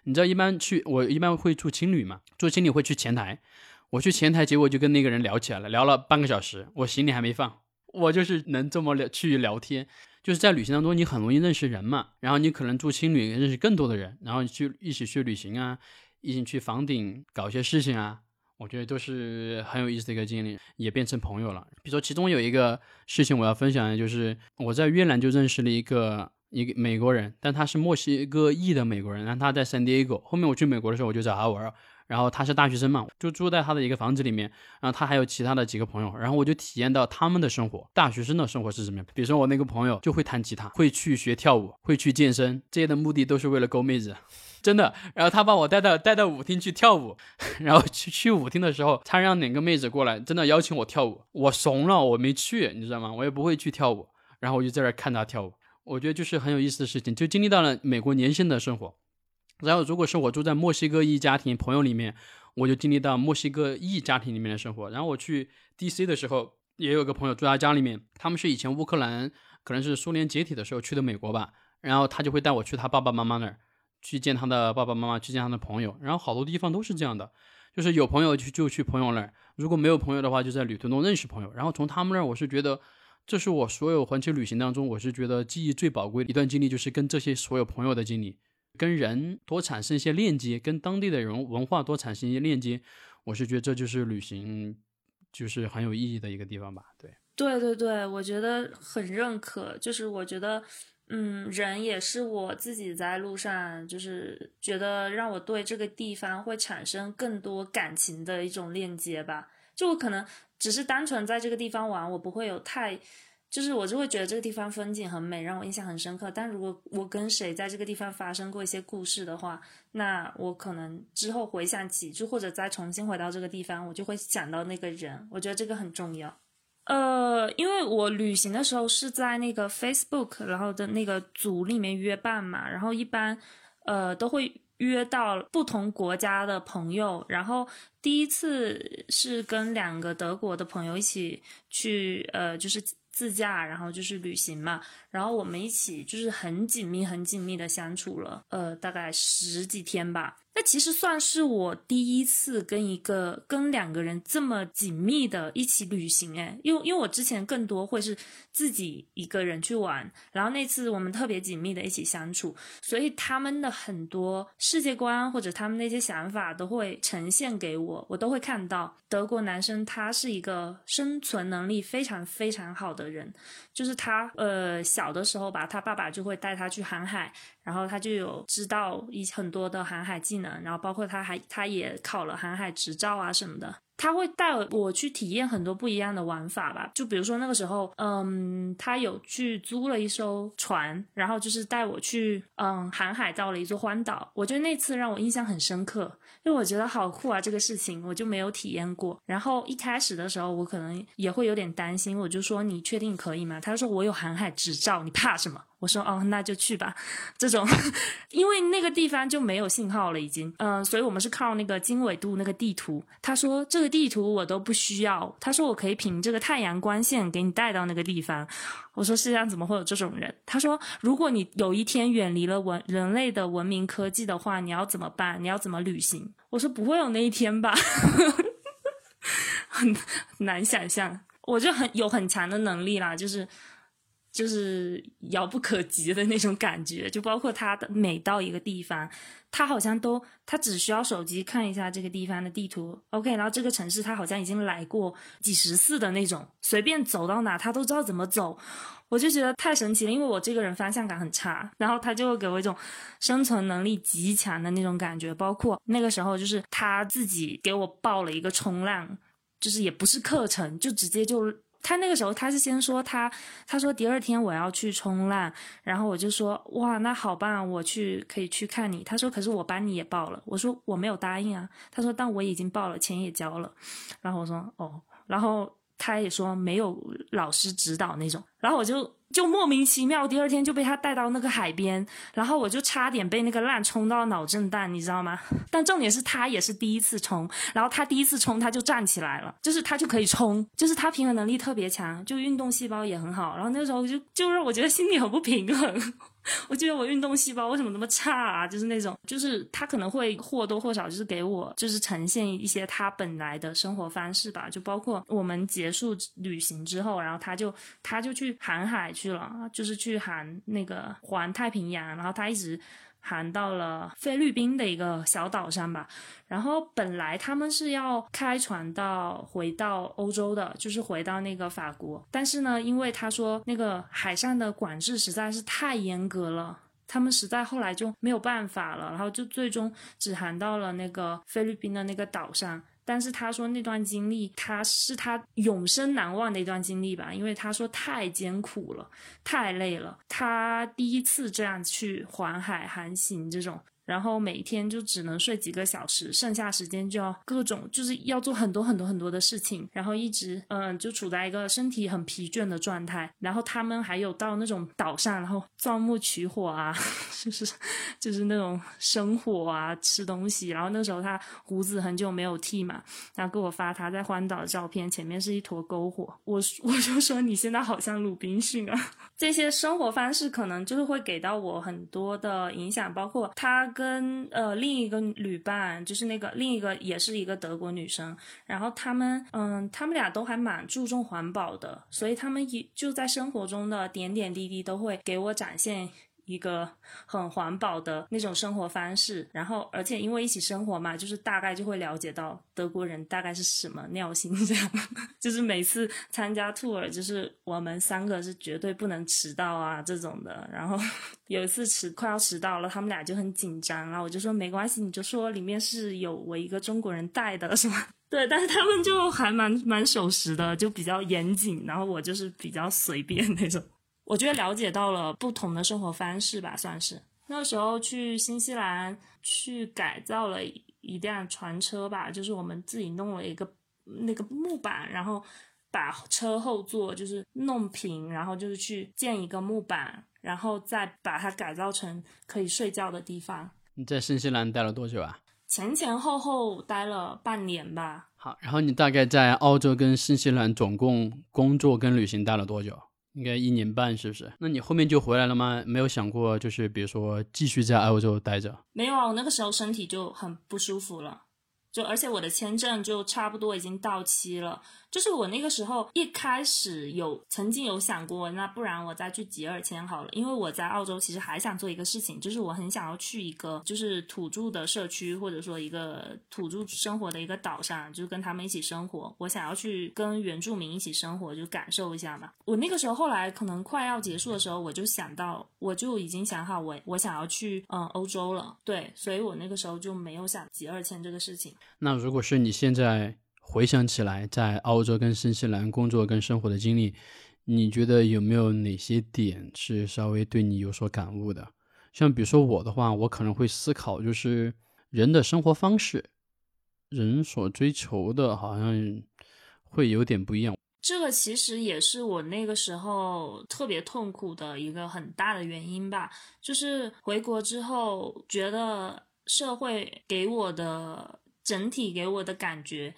你知道一般去我一般会住青旅嘛，住青旅会去前台，我去前台，结果就跟那个人聊起来了，聊了半个小时，我行李还没放，我就是能这么聊去聊天，就是在旅行当中你很容易认识人嘛，然后你可能住青旅认识更多的人，然后去一起去旅行啊，一起去房顶搞一些事情啊。我觉得都是很有意思的一个经历，也变成朋友了。比如说，其中有一个事情我要分享的，就是我在越南就认识了一个一个美国人，但他是墨西哥裔的美国人，然后他在 San Diego。后面我去美国的时候，我就找他玩，然后他是大学生嘛，就住在他的一个房子里面，然后他还有其他的几个朋友，然后我就体验到他们的生活，大学生的生活是什么样。比如说我那个朋友就会弹吉他，会去学跳舞，会去健身，这些的目的都是为了勾妹子。真的，然后他把我带到带到舞厅去跳舞，然后去去舞厅的时候，他让两个妹子过来，真的邀请我跳舞，我怂了，我没去，你知道吗？我也不会去跳舞，然后我就在那看他跳舞，我觉得就是很有意思的事情，就经历到了美国年轻的生活。然后如果是我住在墨西哥裔家庭朋友里面，我就经历到墨西哥裔家庭里面的生活。然后我去 D.C. 的时候，也有个朋友住他家里面，他们是以前乌克兰可能是苏联解体的时候去的美国吧，然后他就会带我去他爸爸妈妈那儿。去见他的爸爸妈妈，去见他的朋友，然后好多地方都是这样的，就是有朋友去就去朋友那儿，如果没有朋友的话，就在旅途中认识朋友。然后从他们那儿，我是觉得这是我所有环球旅行当中，我是觉得记忆最宝贵的一段经历，就是跟这些所有朋友的经历，跟人多产生一些链接，跟当地的人文化多产生一些链接。我是觉得这就是旅行，就是很有意义的一个地方吧。对，对对对，我觉得很认可，就是我觉得。嗯，人也是我自己在路上，就是觉得让我对这个地方会产生更多感情的一种链接吧。就我可能只是单纯在这个地方玩，我不会有太，就是我就会觉得这个地方风景很美，让我印象很深刻。但如果我跟谁在这个地方发生过一些故事的话，那我可能之后回想起，就或者再重新回到这个地方，我就会想到那个人。我觉得这个很重要。呃，因为我旅行的时候是在那个 Facebook，然后的那个组里面约伴嘛，然后一般呃都会约到不同国家的朋友，然后第一次是跟两个德国的朋友一起去，呃，就是自驾，然后就是旅行嘛，然后我们一起就是很紧密、很紧密的相处了，呃，大概十几天吧。那其实算是我第一次跟一个跟两个人这么紧密的一起旅行，诶，因为因为我之前更多会是自己一个人去玩，然后那次我们特别紧密的一起相处，所以他们的很多世界观或者他们那些想法都会呈现给我，我都会看到。德国男生他是一个生存能力非常非常好的人，就是他呃小的时候吧，他爸爸就会带他去航海。然后他就有知道一很多的航海技能，然后包括他还他也考了航海执照啊什么的。他会带我去体验很多不一样的玩法吧，就比如说那个时候，嗯，他有去租了一艘船，然后就是带我去，嗯，航海到了一座荒岛。我觉得那次让我印象很深刻，因为我觉得好酷啊，这个事情我就没有体验过。然后一开始的时候，我可能也会有点担心，我就说你确定可以吗？他说我有航海执照，你怕什么？我说哦，那就去吧。这种，因为那个地方就没有信号了，已经，嗯，所以我们是靠那个经纬度那个地图。他说这个地图我都不需要，他说我可以凭这个太阳光线给你带到那个地方。我说世界上怎么会有这种人？他说如果你有一天远离了文人类的文明科技的话，你要怎么办？你要怎么旅行？我说不会有那一天吧，很难想象。我就很有很强的能力啦，就是。就是遥不可及的那种感觉，就包括他的每到一个地方，他好像都他只需要手机看一下这个地方的地图，OK，然后这个城市他好像已经来过几十次的那种，随便走到哪他都知道怎么走，我就觉得太神奇了，因为我这个人方向感很差，然后他就会给我一种生存能力极强的那种感觉，包括那个时候就是他自己给我报了一个冲浪，就是也不是课程，就直接就。他那个时候，他是先说他，他说第二天我要去冲浪，然后我就说哇，那好棒，我去可以去看你。他说可是我班你也报了，我说我没有答应啊。他说但我已经报了，钱也交了。然后我说哦，然后他也说没有老师指导那种，然后我就。就莫名其妙，第二天就被他带到那个海边，然后我就差点被那个浪冲到脑震荡，你知道吗？但重点是他也是第一次冲，然后他第一次冲他就站起来了，就是他就可以冲，就是他平衡能力特别强，就运动细胞也很好。然后那时候就就让我觉得心里很不平衡，我觉得我运动细胞为什么那么差啊？就是那种，就是他可能会或多或少就是给我就是呈现一些他本来的生活方式吧，就包括我们结束旅行之后，然后他就他就去航海去了，就是去航那个环太平洋，然后他一直。航到了菲律宾的一个小岛上吧，然后本来他们是要开船到回到欧洲的，就是回到那个法国，但是呢，因为他说那个海上的管制实在是太严格了，他们实在后来就没有办法了，然后就最终只航到了那个菲律宾的那个岛上。但是他说那段经历，他是他永生难忘的一段经历吧，因为他说太艰苦了，太累了，他第一次这样去环海航行这种。然后每天就只能睡几个小时，剩下时间就要各种就是要做很多很多很多的事情，然后一直嗯就处在一个身体很疲倦的状态。然后他们还有到那种岛上，然后钻木取火啊，就是就是那种生火啊，吃东西。然后那时候他胡子很久没有剃嘛，然后给我发他在荒岛的照片，前面是一坨篝火。我 我就说你现在好像鲁滨逊啊，这些生活方式可能就是会给到我很多的影响，包括他。跟呃另一个旅伴，就是那个另一个也是一个德国女生，然后他们嗯，他们俩都还蛮注重环保的，所以他们也就在生活中的点点滴滴都会给我展现。一个很环保的那种生活方式，然后而且因为一起生活嘛，就是大概就会了解到德国人大概是什么尿性这样。就是每次参加 tour，就是我们三个是绝对不能迟到啊这种的。然后 有一次迟快要迟到了，他们俩就很紧张，然后我就说没关系，你就说里面是有我一个中国人带的，是吗？对，但是他们就还蛮蛮守时的，就比较严谨，然后我就是比较随便那种。我觉得了解到了不同的生活方式吧，算是那时候去新西兰去改造了一辆船车吧，就是我们自己弄了一个那个木板，然后把车后座就是弄平，然后就是去建一个木板，然后再把它改造成可以睡觉的地方。你在新西兰待了多久啊？前前后后待了半年吧。好，然后你大概在澳洲跟新西兰总共工作跟旅行待了多久？应该一年半，是不是？那你后面就回来了吗？没有想过，就是比如说继续在澳洲待着？没有啊，我那个时候身体就很不舒服了，就而且我的签证就差不多已经到期了。就是我那个时候一开始有曾经有想过，那不然我再去吉尔签好了，因为我在澳洲其实还想做一个事情，就是我很想要去一个就是土著的社区，或者说一个土著生活的一个岛上，就是跟他们一起生活。我想要去跟原住民一起生活，就感受一下嘛。我那个时候后来可能快要结束的时候，我就想到，我就已经想好我我想要去嗯欧洲了，对，所以我那个时候就没有想吉尔签这个事情。那如果是你现在？回想起来，在澳洲跟新西兰工作跟生活的经历，你觉得有没有哪些点是稍微对你有所感悟的？像比如说我的话，我可能会思考，就是人的生活方式，人所追求的，好像会有点不一样。这个其实也是我那个时候特别痛苦的一个很大的原因吧，就是回国之后，觉得社会给我的整体给我的感觉。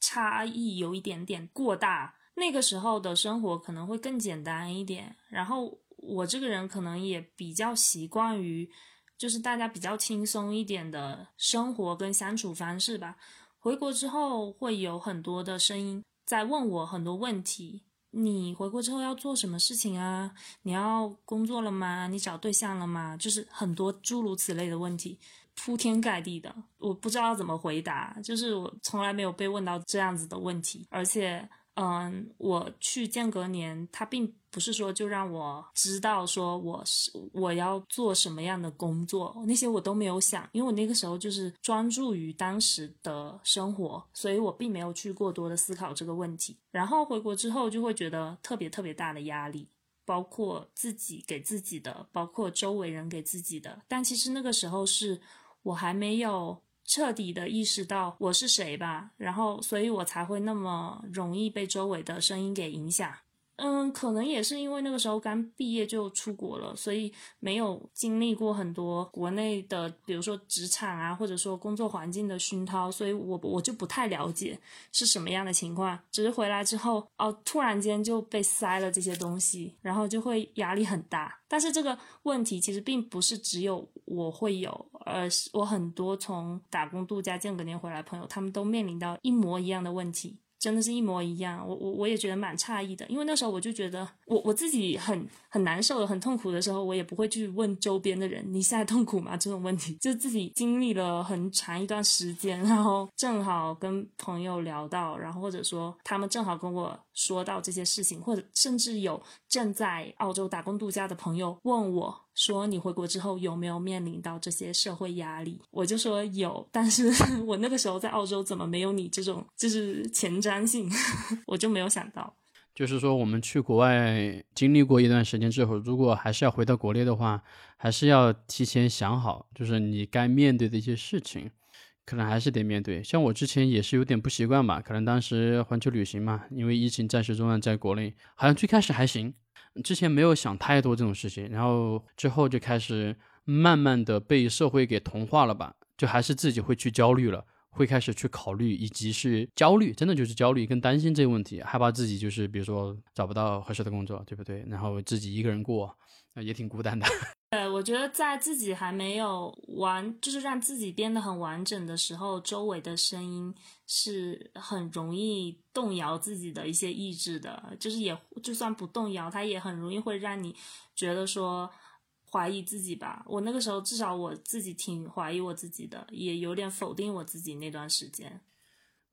差异有一点点过大，那个时候的生活可能会更简单一点。然后我这个人可能也比较习惯于，就是大家比较轻松一点的生活跟相处方式吧。回国之后会有很多的声音在问我很多问题：你回国之后要做什么事情啊？你要工作了吗？你找对象了吗？就是很多诸如此类的问题。铺天盖地的，我不知道怎么回答，就是我从来没有被问到这样子的问题，而且，嗯，我去间隔年，他并不是说就让我知道说我是我要做什么样的工作，那些我都没有想，因为我那个时候就是专注于当时的生活，所以我并没有去过多的思考这个问题。然后回国之后就会觉得特别特别大的压力，包括自己给自己的，包括周围人给自己的，但其实那个时候是。我还没有彻底的意识到我是谁吧，然后，所以我才会那么容易被周围的声音给影响。嗯，可能也是因为那个时候刚毕业就出国了，所以没有经历过很多国内的，比如说职场啊，或者说工作环境的熏陶，所以我我就不太了解是什么样的情况。只是回来之后，哦，突然间就被塞了这些东西，然后就会压力很大。但是这个问题其实并不是只有我会有，而是我很多从打工度假间隔年回来朋友，他们都面临到一模一样的问题。真的是一模一样，我我我也觉得蛮诧异的，因为那时候我就觉得我我自己很很难受、很痛苦的时候，我也不会去问周边的人你现在痛苦吗？这种问题就自己经历了很长一段时间，然后正好跟朋友聊到，然后或者说他们正好跟我说到这些事情，或者甚至有正在澳洲打工度假的朋友问我。说你回国之后有没有面临到这些社会压力？我就说有，但是 我那个时候在澳洲怎么没有你这种就是前瞻性？我就没有想到。就是说，我们去国外经历过一段时间之后，如果还是要回到国内的话，还是要提前想好，就是你该面对的一些事情，可能还是得面对。像我之前也是有点不习惯吧，可能当时环球旅行嘛，因为疫情暂时中断在国内，好像最开始还行。之前没有想太多这种事情，然后之后就开始慢慢的被社会给同化了吧，就还是自己会去焦虑了，会开始去考虑，以及是焦虑，真的就是焦虑跟担心这个问题，害怕自己就是比如说找不到合适的工作，对不对？然后自己一个人过，也挺孤单的。对，我觉得在自己还没有完，就是让自己变得很完整的时候，周围的声音是很容易动摇自己的一些意志的。就是也就算不动摇，它也很容易会让你觉得说怀疑自己吧。我那个时候至少我自己挺怀疑我自己的，也有点否定我自己那段时间。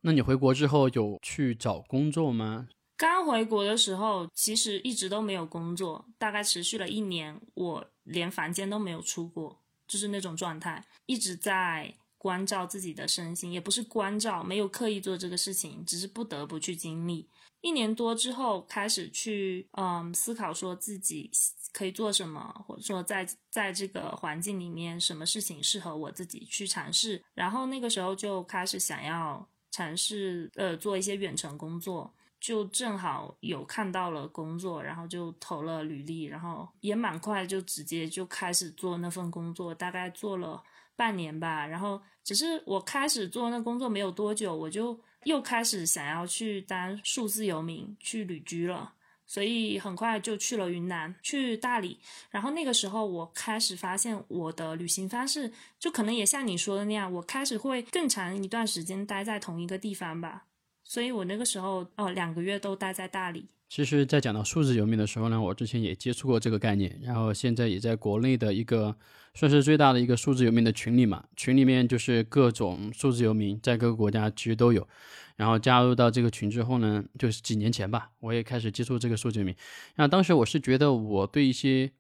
那你回国之后有去找工作吗？刚回国的时候，其实一直都没有工作，大概持续了一年，我连房间都没有出过，就是那种状态，一直在关照自己的身心，也不是关照，没有刻意做这个事情，只是不得不去经历。一年多之后，开始去嗯思考，说自己可以做什么，或者说在在这个环境里面，什么事情适合我自己去尝试。然后那个时候就开始想要尝试呃做一些远程工作。就正好有看到了工作，然后就投了履历，然后也蛮快就直接就开始做那份工作，大概做了半年吧。然后只是我开始做那工作没有多久，我就又开始想要去当数字游民，去旅居了。所以很快就去了云南，去大理。然后那个时候我开始发现我的旅行方式，就可能也像你说的那样，我开始会更长一段时间待在同一个地方吧。所以我那个时候哦，两个月都待在大理。其实，在讲到数字游民的时候呢，我之前也接触过这个概念，然后现在也在国内的一个算是最大的一个数字游民的群里嘛，群里面就是各种数字游民，在各个国家其实都有。然后加入到这个群之后呢，就是几年前吧，我也开始接触这个数字游民。然后当时我是觉得我对一些，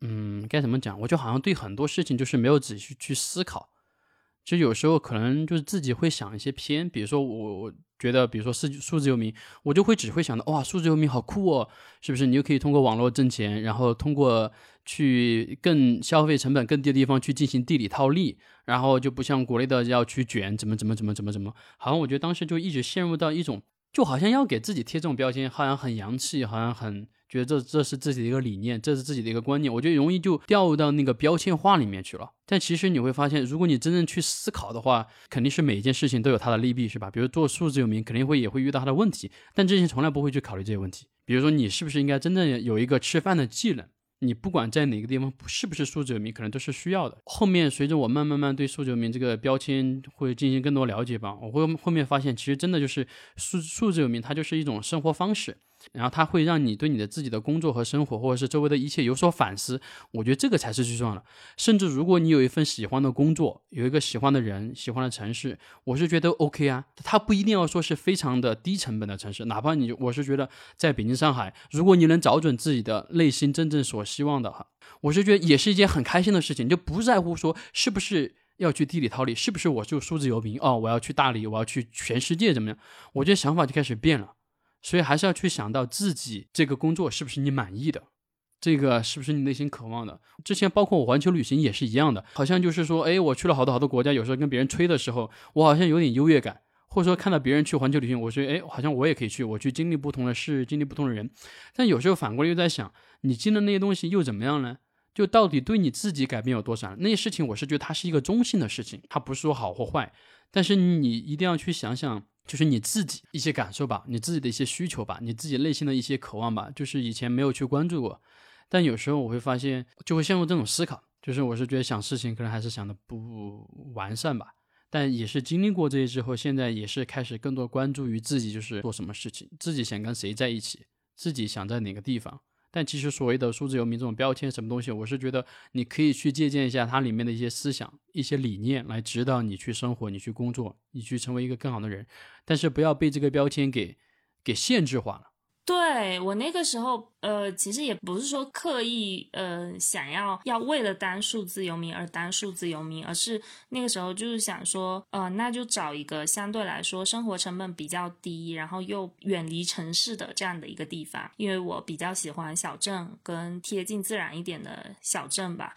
嗯，该怎么讲，我就好像对很多事情就是没有仔细去思考，就有时候可能就是自己会想一些偏，比如说我我。觉得，比如说数数字游民，我就会只会想到，哇，数字游民好酷哦，是不是？你又可以通过网络挣钱，然后通过去更消费成本更低的地方去进行地理套利，然后就不像国内的要去卷，怎么怎么怎么怎么怎么，好像我觉得当时就一直陷入到一种，就好像要给自己贴这种标签，好像很洋气，好像很。觉得这这是自己的一个理念，这是自己的一个观念，我觉得容易就掉入到那个标签化里面去了。但其实你会发现，如果你真正去思考的话，肯定是每一件事情都有它的利弊，是吧？比如做数字游民，肯定会也会遇到它的问题，但之前从来不会去考虑这些问题。比如说，你是不是应该真正有一个吃饭的技能？你不管在哪个地方是不是数字游民，可能都是需要的。后面随着我慢慢慢对数字游民这个标签会进行更多了解吧，我会后面发现，其实真的就是数数字游民，它就是一种生活方式。然后它会让你对你的自己的工作和生活，或者是周围的一切有所反思。我觉得这个才是最重要的。甚至如果你有一份喜欢的工作，有一个喜欢的人、喜欢的城市，我是觉得 OK 啊。它不一定要说是非常的低成本的城市，哪怕你，我是觉得在北京、上海，如果你能找准自己的内心真正所希望的哈，我是觉得也是一件很开心的事情。就不在乎说是不是要去地理套利，是不是我就数字游民哦，我要去大理，我要去全世界怎么样？我觉得想法就开始变了。所以还是要去想到自己这个工作是不是你满意的，这个是不是你内心渴望的。之前包括我环球旅行也是一样的，好像就是说，哎，我去了好多好多国家，有时候跟别人吹的时候，我好像有点优越感，或者说看到别人去环球旅行，我说哎，好像我也可以去，我去经历不同的事，经历不同的人。但有时候反过来又在想，你经历那些东西又怎么样呢？就到底对你自己改变有多少？那些事情我是觉得它是一个中性的事情，它不是说好或坏。但是你一定要去想想，就是你自己一些感受吧，你自己的一些需求吧，你自己内心的一些渴望吧，就是以前没有去关注过。但有时候我会发现，就会陷入这种思考，就是我是觉得想事情可能还是想的不完善吧。但也是经历过这些之后，现在也是开始更多关注于自己，就是做什么事情，自己想跟谁在一起，自己想在哪个地方。但其实所谓的数字游民这种标签什么东西，我是觉得你可以去借鉴一下它里面的一些思想、一些理念来指导你去生活、你去工作、你去成为一个更好的人，但是不要被这个标签给给限制化了。对我那个时候，呃，其实也不是说刻意，呃，想要要为了当数字游民而当数字游民，而是那个时候就是想说，呃，那就找一个相对来说生活成本比较低，然后又远离城市的这样的一个地方，因为我比较喜欢小镇跟贴近自然一点的小镇吧。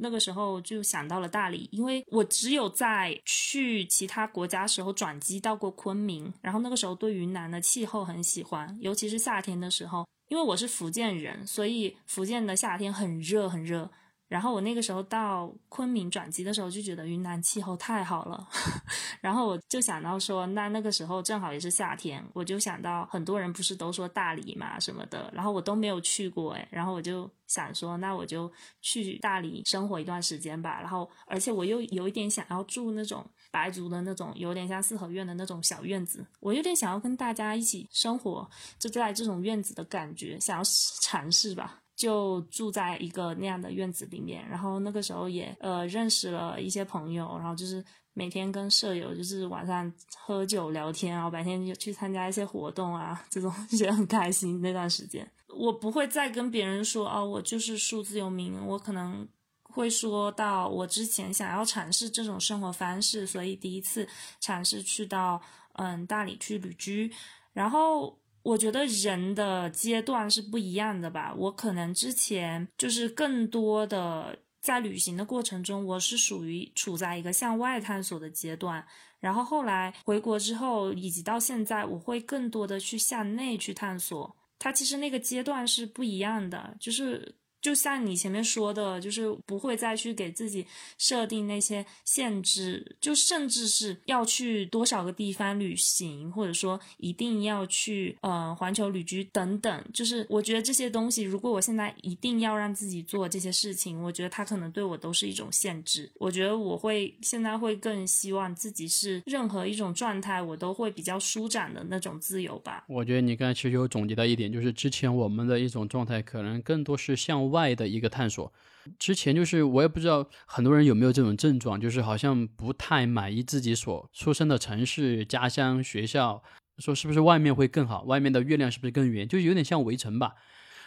那个时候就想到了大理，因为我只有在去其他国家时候转机到过昆明，然后那个时候对云南的气候很喜欢，尤其是夏天的时候，因为我是福建人，所以福建的夏天很热很热。然后我那个时候到昆明转机的时候，就觉得云南气候太好了，然后我就想到说，那那个时候正好也是夏天，我就想到很多人不是都说大理嘛什么的，然后我都没有去过哎，然后我就想说，那我就去大理生活一段时间吧，然后而且我又有一点想要住那种白族的那种，有点像四合院的那种小院子，我有点想要跟大家一起生活，就在这种院子的感觉，想要尝试吧。就住在一个那样的院子里面，然后那个时候也呃认识了一些朋友，然后就是每天跟舍友就是晚上喝酒聊天，然后白天就去参加一些活动啊，这种觉得很开心。那段时间我不会再跟别人说哦，我就是数字游民，我可能会说到我之前想要尝试这种生活方式，所以第一次尝试去到嗯大理去旅居，然后。我觉得人的阶段是不一样的吧。我可能之前就是更多的在旅行的过程中，我是属于处在一个向外探索的阶段。然后后来回国之后，以及到现在，我会更多的去向内去探索。它其实那个阶段是不一样的，就是。就像你前面说的，就是不会再去给自己设定那些限制，就甚至是要去多少个地方旅行，或者说一定要去呃环球旅居等等。就是我觉得这些东西，如果我现在一定要让自己做这些事情，我觉得它可能对我都是一种限制。我觉得我会现在会更希望自己是任何一种状态，我都会比较舒展的那种自由吧。我觉得你刚才其实有总结到一点，就是之前我们的一种状态，可能更多是向。外的一个探索，之前就是我也不知道很多人有没有这种症状，就是好像不太满意自己所出生的城市、家乡、学校，说是不是外面会更好，外面的月亮是不是更圆，就有点像围城吧。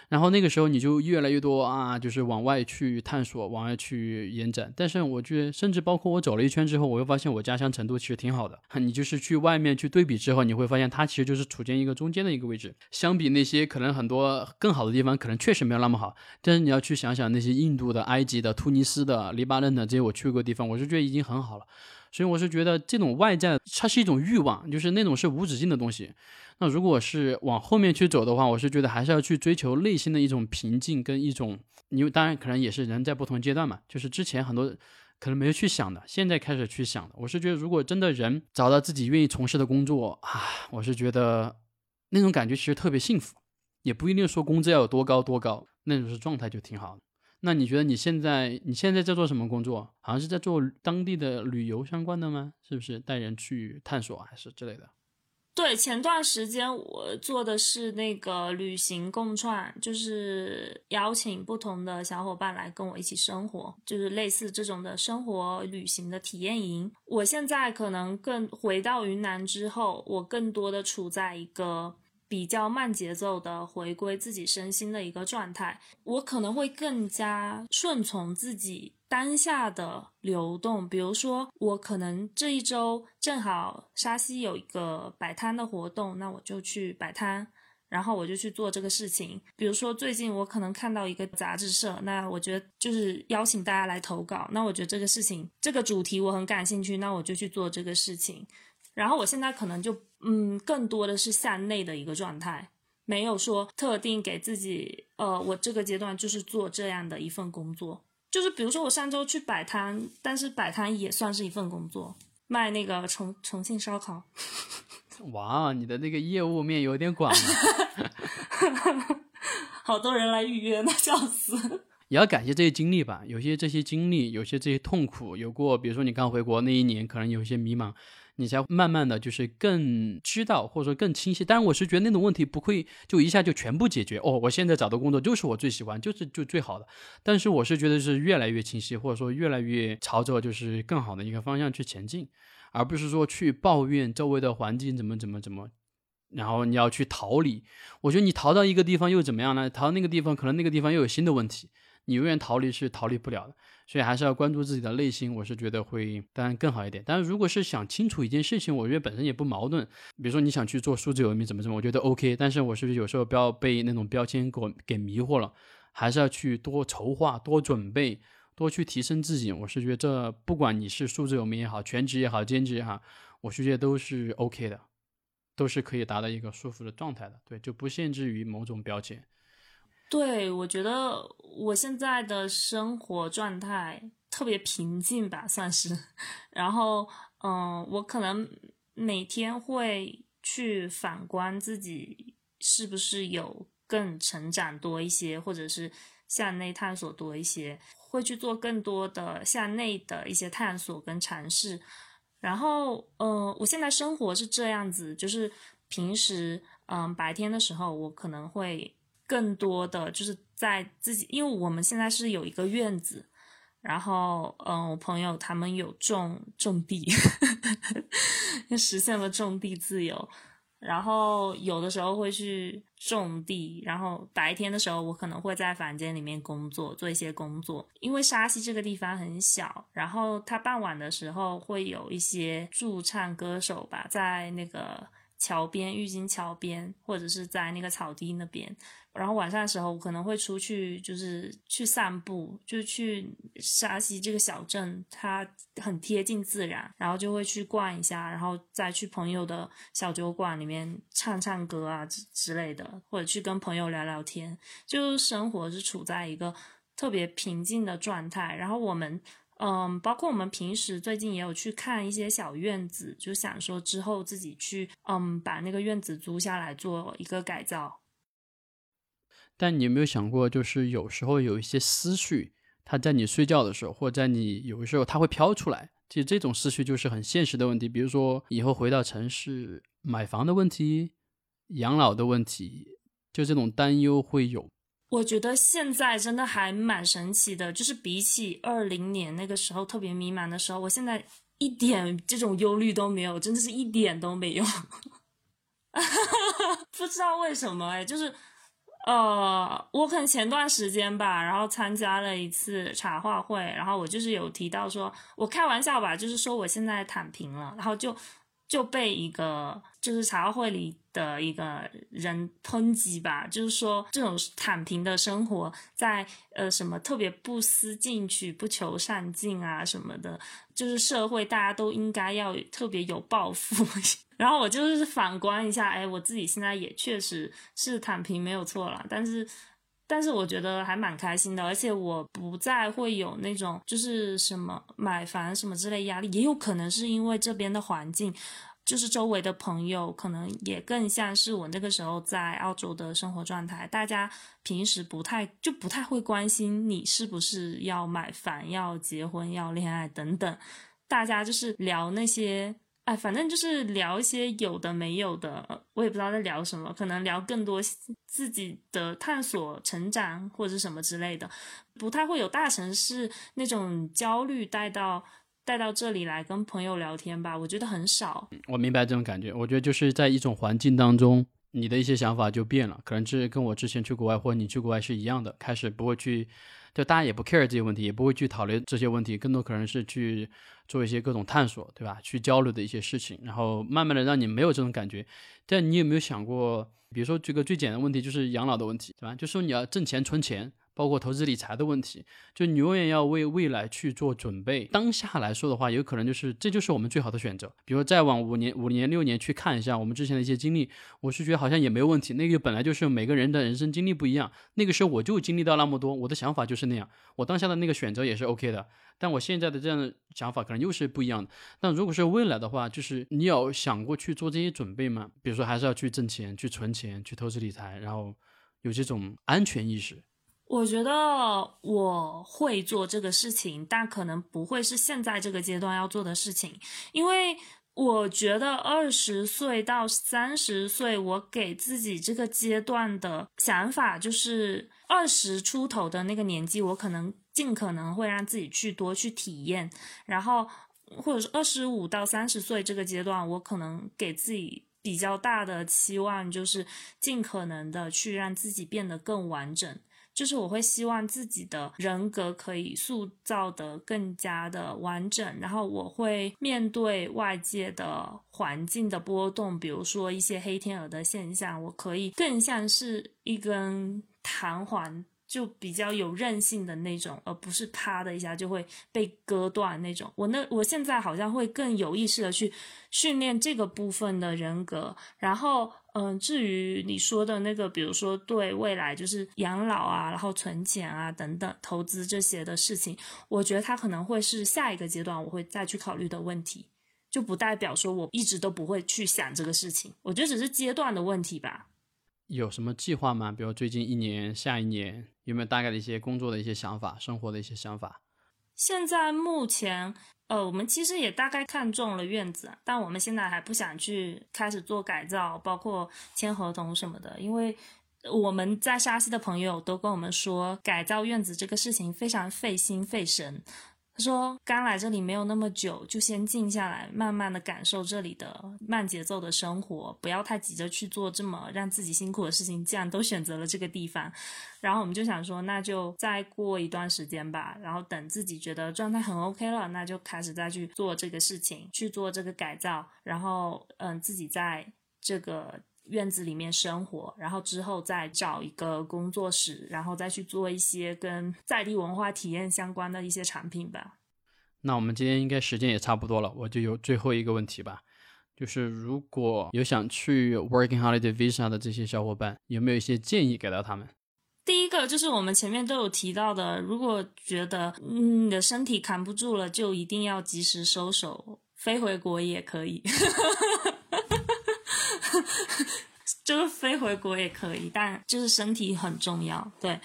然后那个时候你就越来越多啊，就是往外去探索，往外去延展。但是我觉得，甚至包括我走了一圈之后，我又发现我家乡成都其实挺好的。你就是去外面去对比之后，你会发现它其实就是处在一个中间的一个位置。相比那些可能很多更好的地方，可能确实没有那么好。但是你要去想想那些印度的、埃及的、突尼斯的、黎巴嫩的这些我去过的地方，我是觉得已经很好了。所以我是觉得这种外在它是一种欲望，就是那种是无止境的东西。那如果是往后面去走的话，我是觉得还是要去追求内心的一种平静跟一种，因为当然可能也是人在不同阶段嘛，就是之前很多可能没有去想的，现在开始去想的。我是觉得，如果真的人找到自己愿意从事的工作啊，我是觉得那种感觉其实特别幸福，也不一定说工资要有多高多高，那种是状态就挺好的。那你觉得你现在你现在在做什么工作？好像是在做当地的旅游相关的吗？是不是带人去探索还是之类的？对，前段时间我做的是那个旅行共创，就是邀请不同的小伙伴来跟我一起生活，就是类似这种的生活旅行的体验营。我现在可能更回到云南之后，我更多的处在一个比较慢节奏的回归自己身心的一个状态，我可能会更加顺从自己。当下的流动，比如说我可能这一周正好沙溪有一个摆摊的活动，那我就去摆摊，然后我就去做这个事情。比如说最近我可能看到一个杂志社，那我觉得就是邀请大家来投稿，那我觉得这个事情这个主题我很感兴趣，那我就去做这个事情。然后我现在可能就嗯，更多的是向内的一个状态，没有说特定给自己，呃，我这个阶段就是做这样的一份工作。就是比如说我上周去摆摊，但是摆摊也算是一份工作，卖那个重重庆烧烤。哇，你的那个业务面有点广啊！好多人来预约呢，笑死！也要感谢这些经历吧，有些这些经历，有些这些痛苦，有过，比如说你刚回国那一年，可能有一些迷茫，你才慢慢的就是更知道，或者说更清晰。当然，我是觉得那种问题不会就一下就全部解决哦。我现在找的工作就是我最喜欢，就是就最好的。但是我是觉得是越来越清晰，或者说越来越朝着就是更好的一个方向去前进。而不是说去抱怨周围的环境怎么怎么怎么，然后你要去逃离。我觉得你逃到一个地方又怎么样呢？逃到那个地方，可能那个地方又有新的问题，你永远逃离是逃离不了的。所以还是要关注自己的内心，我是觉得会当然更好一点。但是如果是想清楚一件事情，我觉得本身也不矛盾。比如说你想去做数字游民怎么怎么，我觉得 OK。但是我是不是有时候不要被那种标签给给迷惑了？还是要去多筹划、多准备。多去提升自己，我是觉得这不管你是数字游民也好，全职也好，兼职也好，我是觉得都是 OK 的，都是可以达到一个舒服的状态的。对，就不限制于某种标签。对，我觉得我现在的生活状态特别平静吧，算是。然后，嗯，我可能每天会去反观自己是不是有更成长多一些，或者是向内探索多一些。会去做更多的向内的一些探索跟尝试，然后，呃，我现在生活是这样子，就是平时，嗯，白天的时候，我可能会更多的就是在自己，因为我们现在是有一个院子，然后，嗯，我朋友他们有种种地，就实现了种地自由。然后有的时候会去种地，然后白天的时候我可能会在房间里面工作，做一些工作。因为沙溪这个地方很小，然后它傍晚的时候会有一些驻唱歌手吧，在那个桥边、郁金桥边，或者是在那个草地那边。然后晚上的时候，我可能会出去，就是去散步，就去沙溪这个小镇，它很贴近自然，然后就会去逛一下，然后再去朋友的小酒馆里面唱唱歌啊之之类的，或者去跟朋友聊聊天，就生活是处在一个特别平静的状态。然后我们，嗯，包括我们平时最近也有去看一些小院子，就想说之后自己去，嗯，把那个院子租下来做一个改造。但你有没有想过，就是有时候有一些思绪，它在你睡觉的时候，或者在你有的时候，它会飘出来。其实这种思绪就是很现实的问题，比如说以后回到城市买房的问题、养老的问题，就这种担忧会有。我觉得现在真的还蛮神奇的，就是比起二零年那个时候特别迷茫的时候，我现在一点这种忧虑都没有，真的是一点都没有。不知道为什么哎，就是。呃，我可能前段时间吧，然后参加了一次茶话会，然后我就是有提到说，我开玩笑吧，就是说我现在躺平了，然后就就被一个就是茶话会里的一个人抨击吧，就是说这种躺平的生活，在呃什么特别不思进取、不求上进啊什么的，就是社会大家都应该要特别有抱负。然后我就是反观一下，哎，我自己现在也确实是躺平没有错了，但是，但是我觉得还蛮开心的，而且我不再会有那种就是什么买房什么之类压力，也有可能是因为这边的环境，就是周围的朋友可能也更像是我那个时候在澳洲的生活状态，大家平时不太就不太会关心你是不是要买房、要结婚、要恋爱等等，大家就是聊那些。哎，反正就是聊一些有的没有的，我也不知道在聊什么，可能聊更多自己的探索、成长或者什么之类的，不太会有大城市那种焦虑带到带到这里来跟朋友聊天吧，我觉得很少。我明白这种感觉，我觉得就是在一种环境当中，你的一些想法就变了，可能是跟我之前去国外或者你去国外是一样的，开始不会去。就大家也不 care 这些问题，也不会去讨论这些问题，更多可能是去做一些各种探索，对吧？去交流的一些事情，然后慢慢的让你没有这种感觉。但你有没有想过，比如说这个最简单的问题就是养老的问题，对吧？就说你要挣钱存钱，包括投资理财的问题，就你永远要为未来去做准备。当下来说的话，有可能就是这就是我们最好的选择。比如再往五年、五年、六年去看一下我们之前的一些经历，我是觉得好像也没有问题。那个本来就是每个人的人生经历不一样，那个时候我就经历到那么多，我的想法就是那样，我当下的那个选择也是 OK 的。但我现在的这样的想法可能又是不一样的。但如果是未来的话，就是你有想过去做这些准备吗？比如说还是要去挣钱、去存钱、去投资理财，然后有这种安全意识。我觉得我会做这个事情，但可能不会是现在这个阶段要做的事情，因为我觉得二十岁到三十岁，我给自己这个阶段的想法就是二十出头的那个年纪，我可能。尽可能会让自己去多去体验，然后或者是二十五到三十岁这个阶段，我可能给自己比较大的期望，就是尽可能的去让自己变得更完整。就是我会希望自己的人格可以塑造的更加的完整，然后我会面对外界的环境的波动，比如说一些黑天鹅的现象，我可以更像是一根弹簧。就比较有韧性的那种，而不是啪的一下就会被割断那种。我那我现在好像会更有意识的去训练这个部分的人格。然后，嗯，至于你说的那个，比如说对未来就是养老啊，然后存钱啊等等投资这些的事情，我觉得它可能会是下一个阶段我会再去考虑的问题，就不代表说我一直都不会去想这个事情。我觉得只是阶段的问题吧。有什么计划吗？比如最近一年、下一年，有没有大概的一些工作的一些想法、生活的一些想法？现在目前，呃，我们其实也大概看中了院子，但我们现在还不想去开始做改造，包括签合同什么的，因为我们在沙溪的朋友都跟我们说，改造院子这个事情非常费心费神。他说：“刚来这里没有那么久，就先静下来，慢慢的感受这里的慢节奏的生活，不要太急着去做这么让自己辛苦的事情。既然都选择了这个地方，然后我们就想说，那就再过一段时间吧。然后等自己觉得状态很 OK 了，那就开始再去做这个事情，去做这个改造。然后，嗯，自己在这个。”院子里面生活，然后之后再找一个工作室，然后再去做一些跟在地文化体验相关的一些产品吧。那我们今天应该时间也差不多了，我就有最后一个问题吧，就是如果有想去 Working Holiday Visa 的这些小伙伴，有没有一些建议给到他们？第一个就是我们前面都有提到的，如果觉得你的身体扛不住了，就一定要及时收手，飞回国也可以。就是飞回国也可以，但就是身体很重要。对，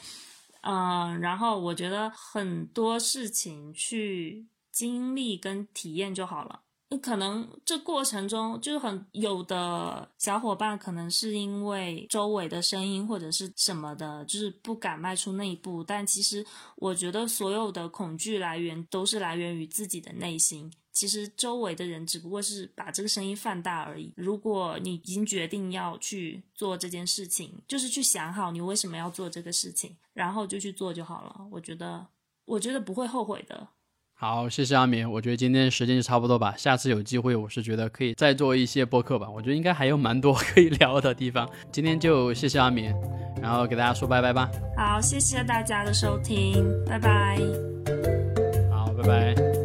嗯，然后我觉得很多事情去经历跟体验就好了。那可能这过程中就是很有的小伙伴，可能是因为周围的声音或者是什么的，就是不敢迈出那一步。但其实我觉得所有的恐惧来源都是来源于自己的内心。其实周围的人只不过是把这个声音放大而已。如果你已经决定要去做这件事情，就是去想好你为什么要做这个事情，然后就去做就好了。我觉得，我觉得不会后悔的。好，谢谢阿明。我觉得今天时间就差不多吧。下次有机会，我是觉得可以再做一些播客吧。我觉得应该还有蛮多 可以聊的地方。今天就谢谢阿明，然后给大家说拜拜吧。好，谢谢大家的收听，拜拜。好，拜拜。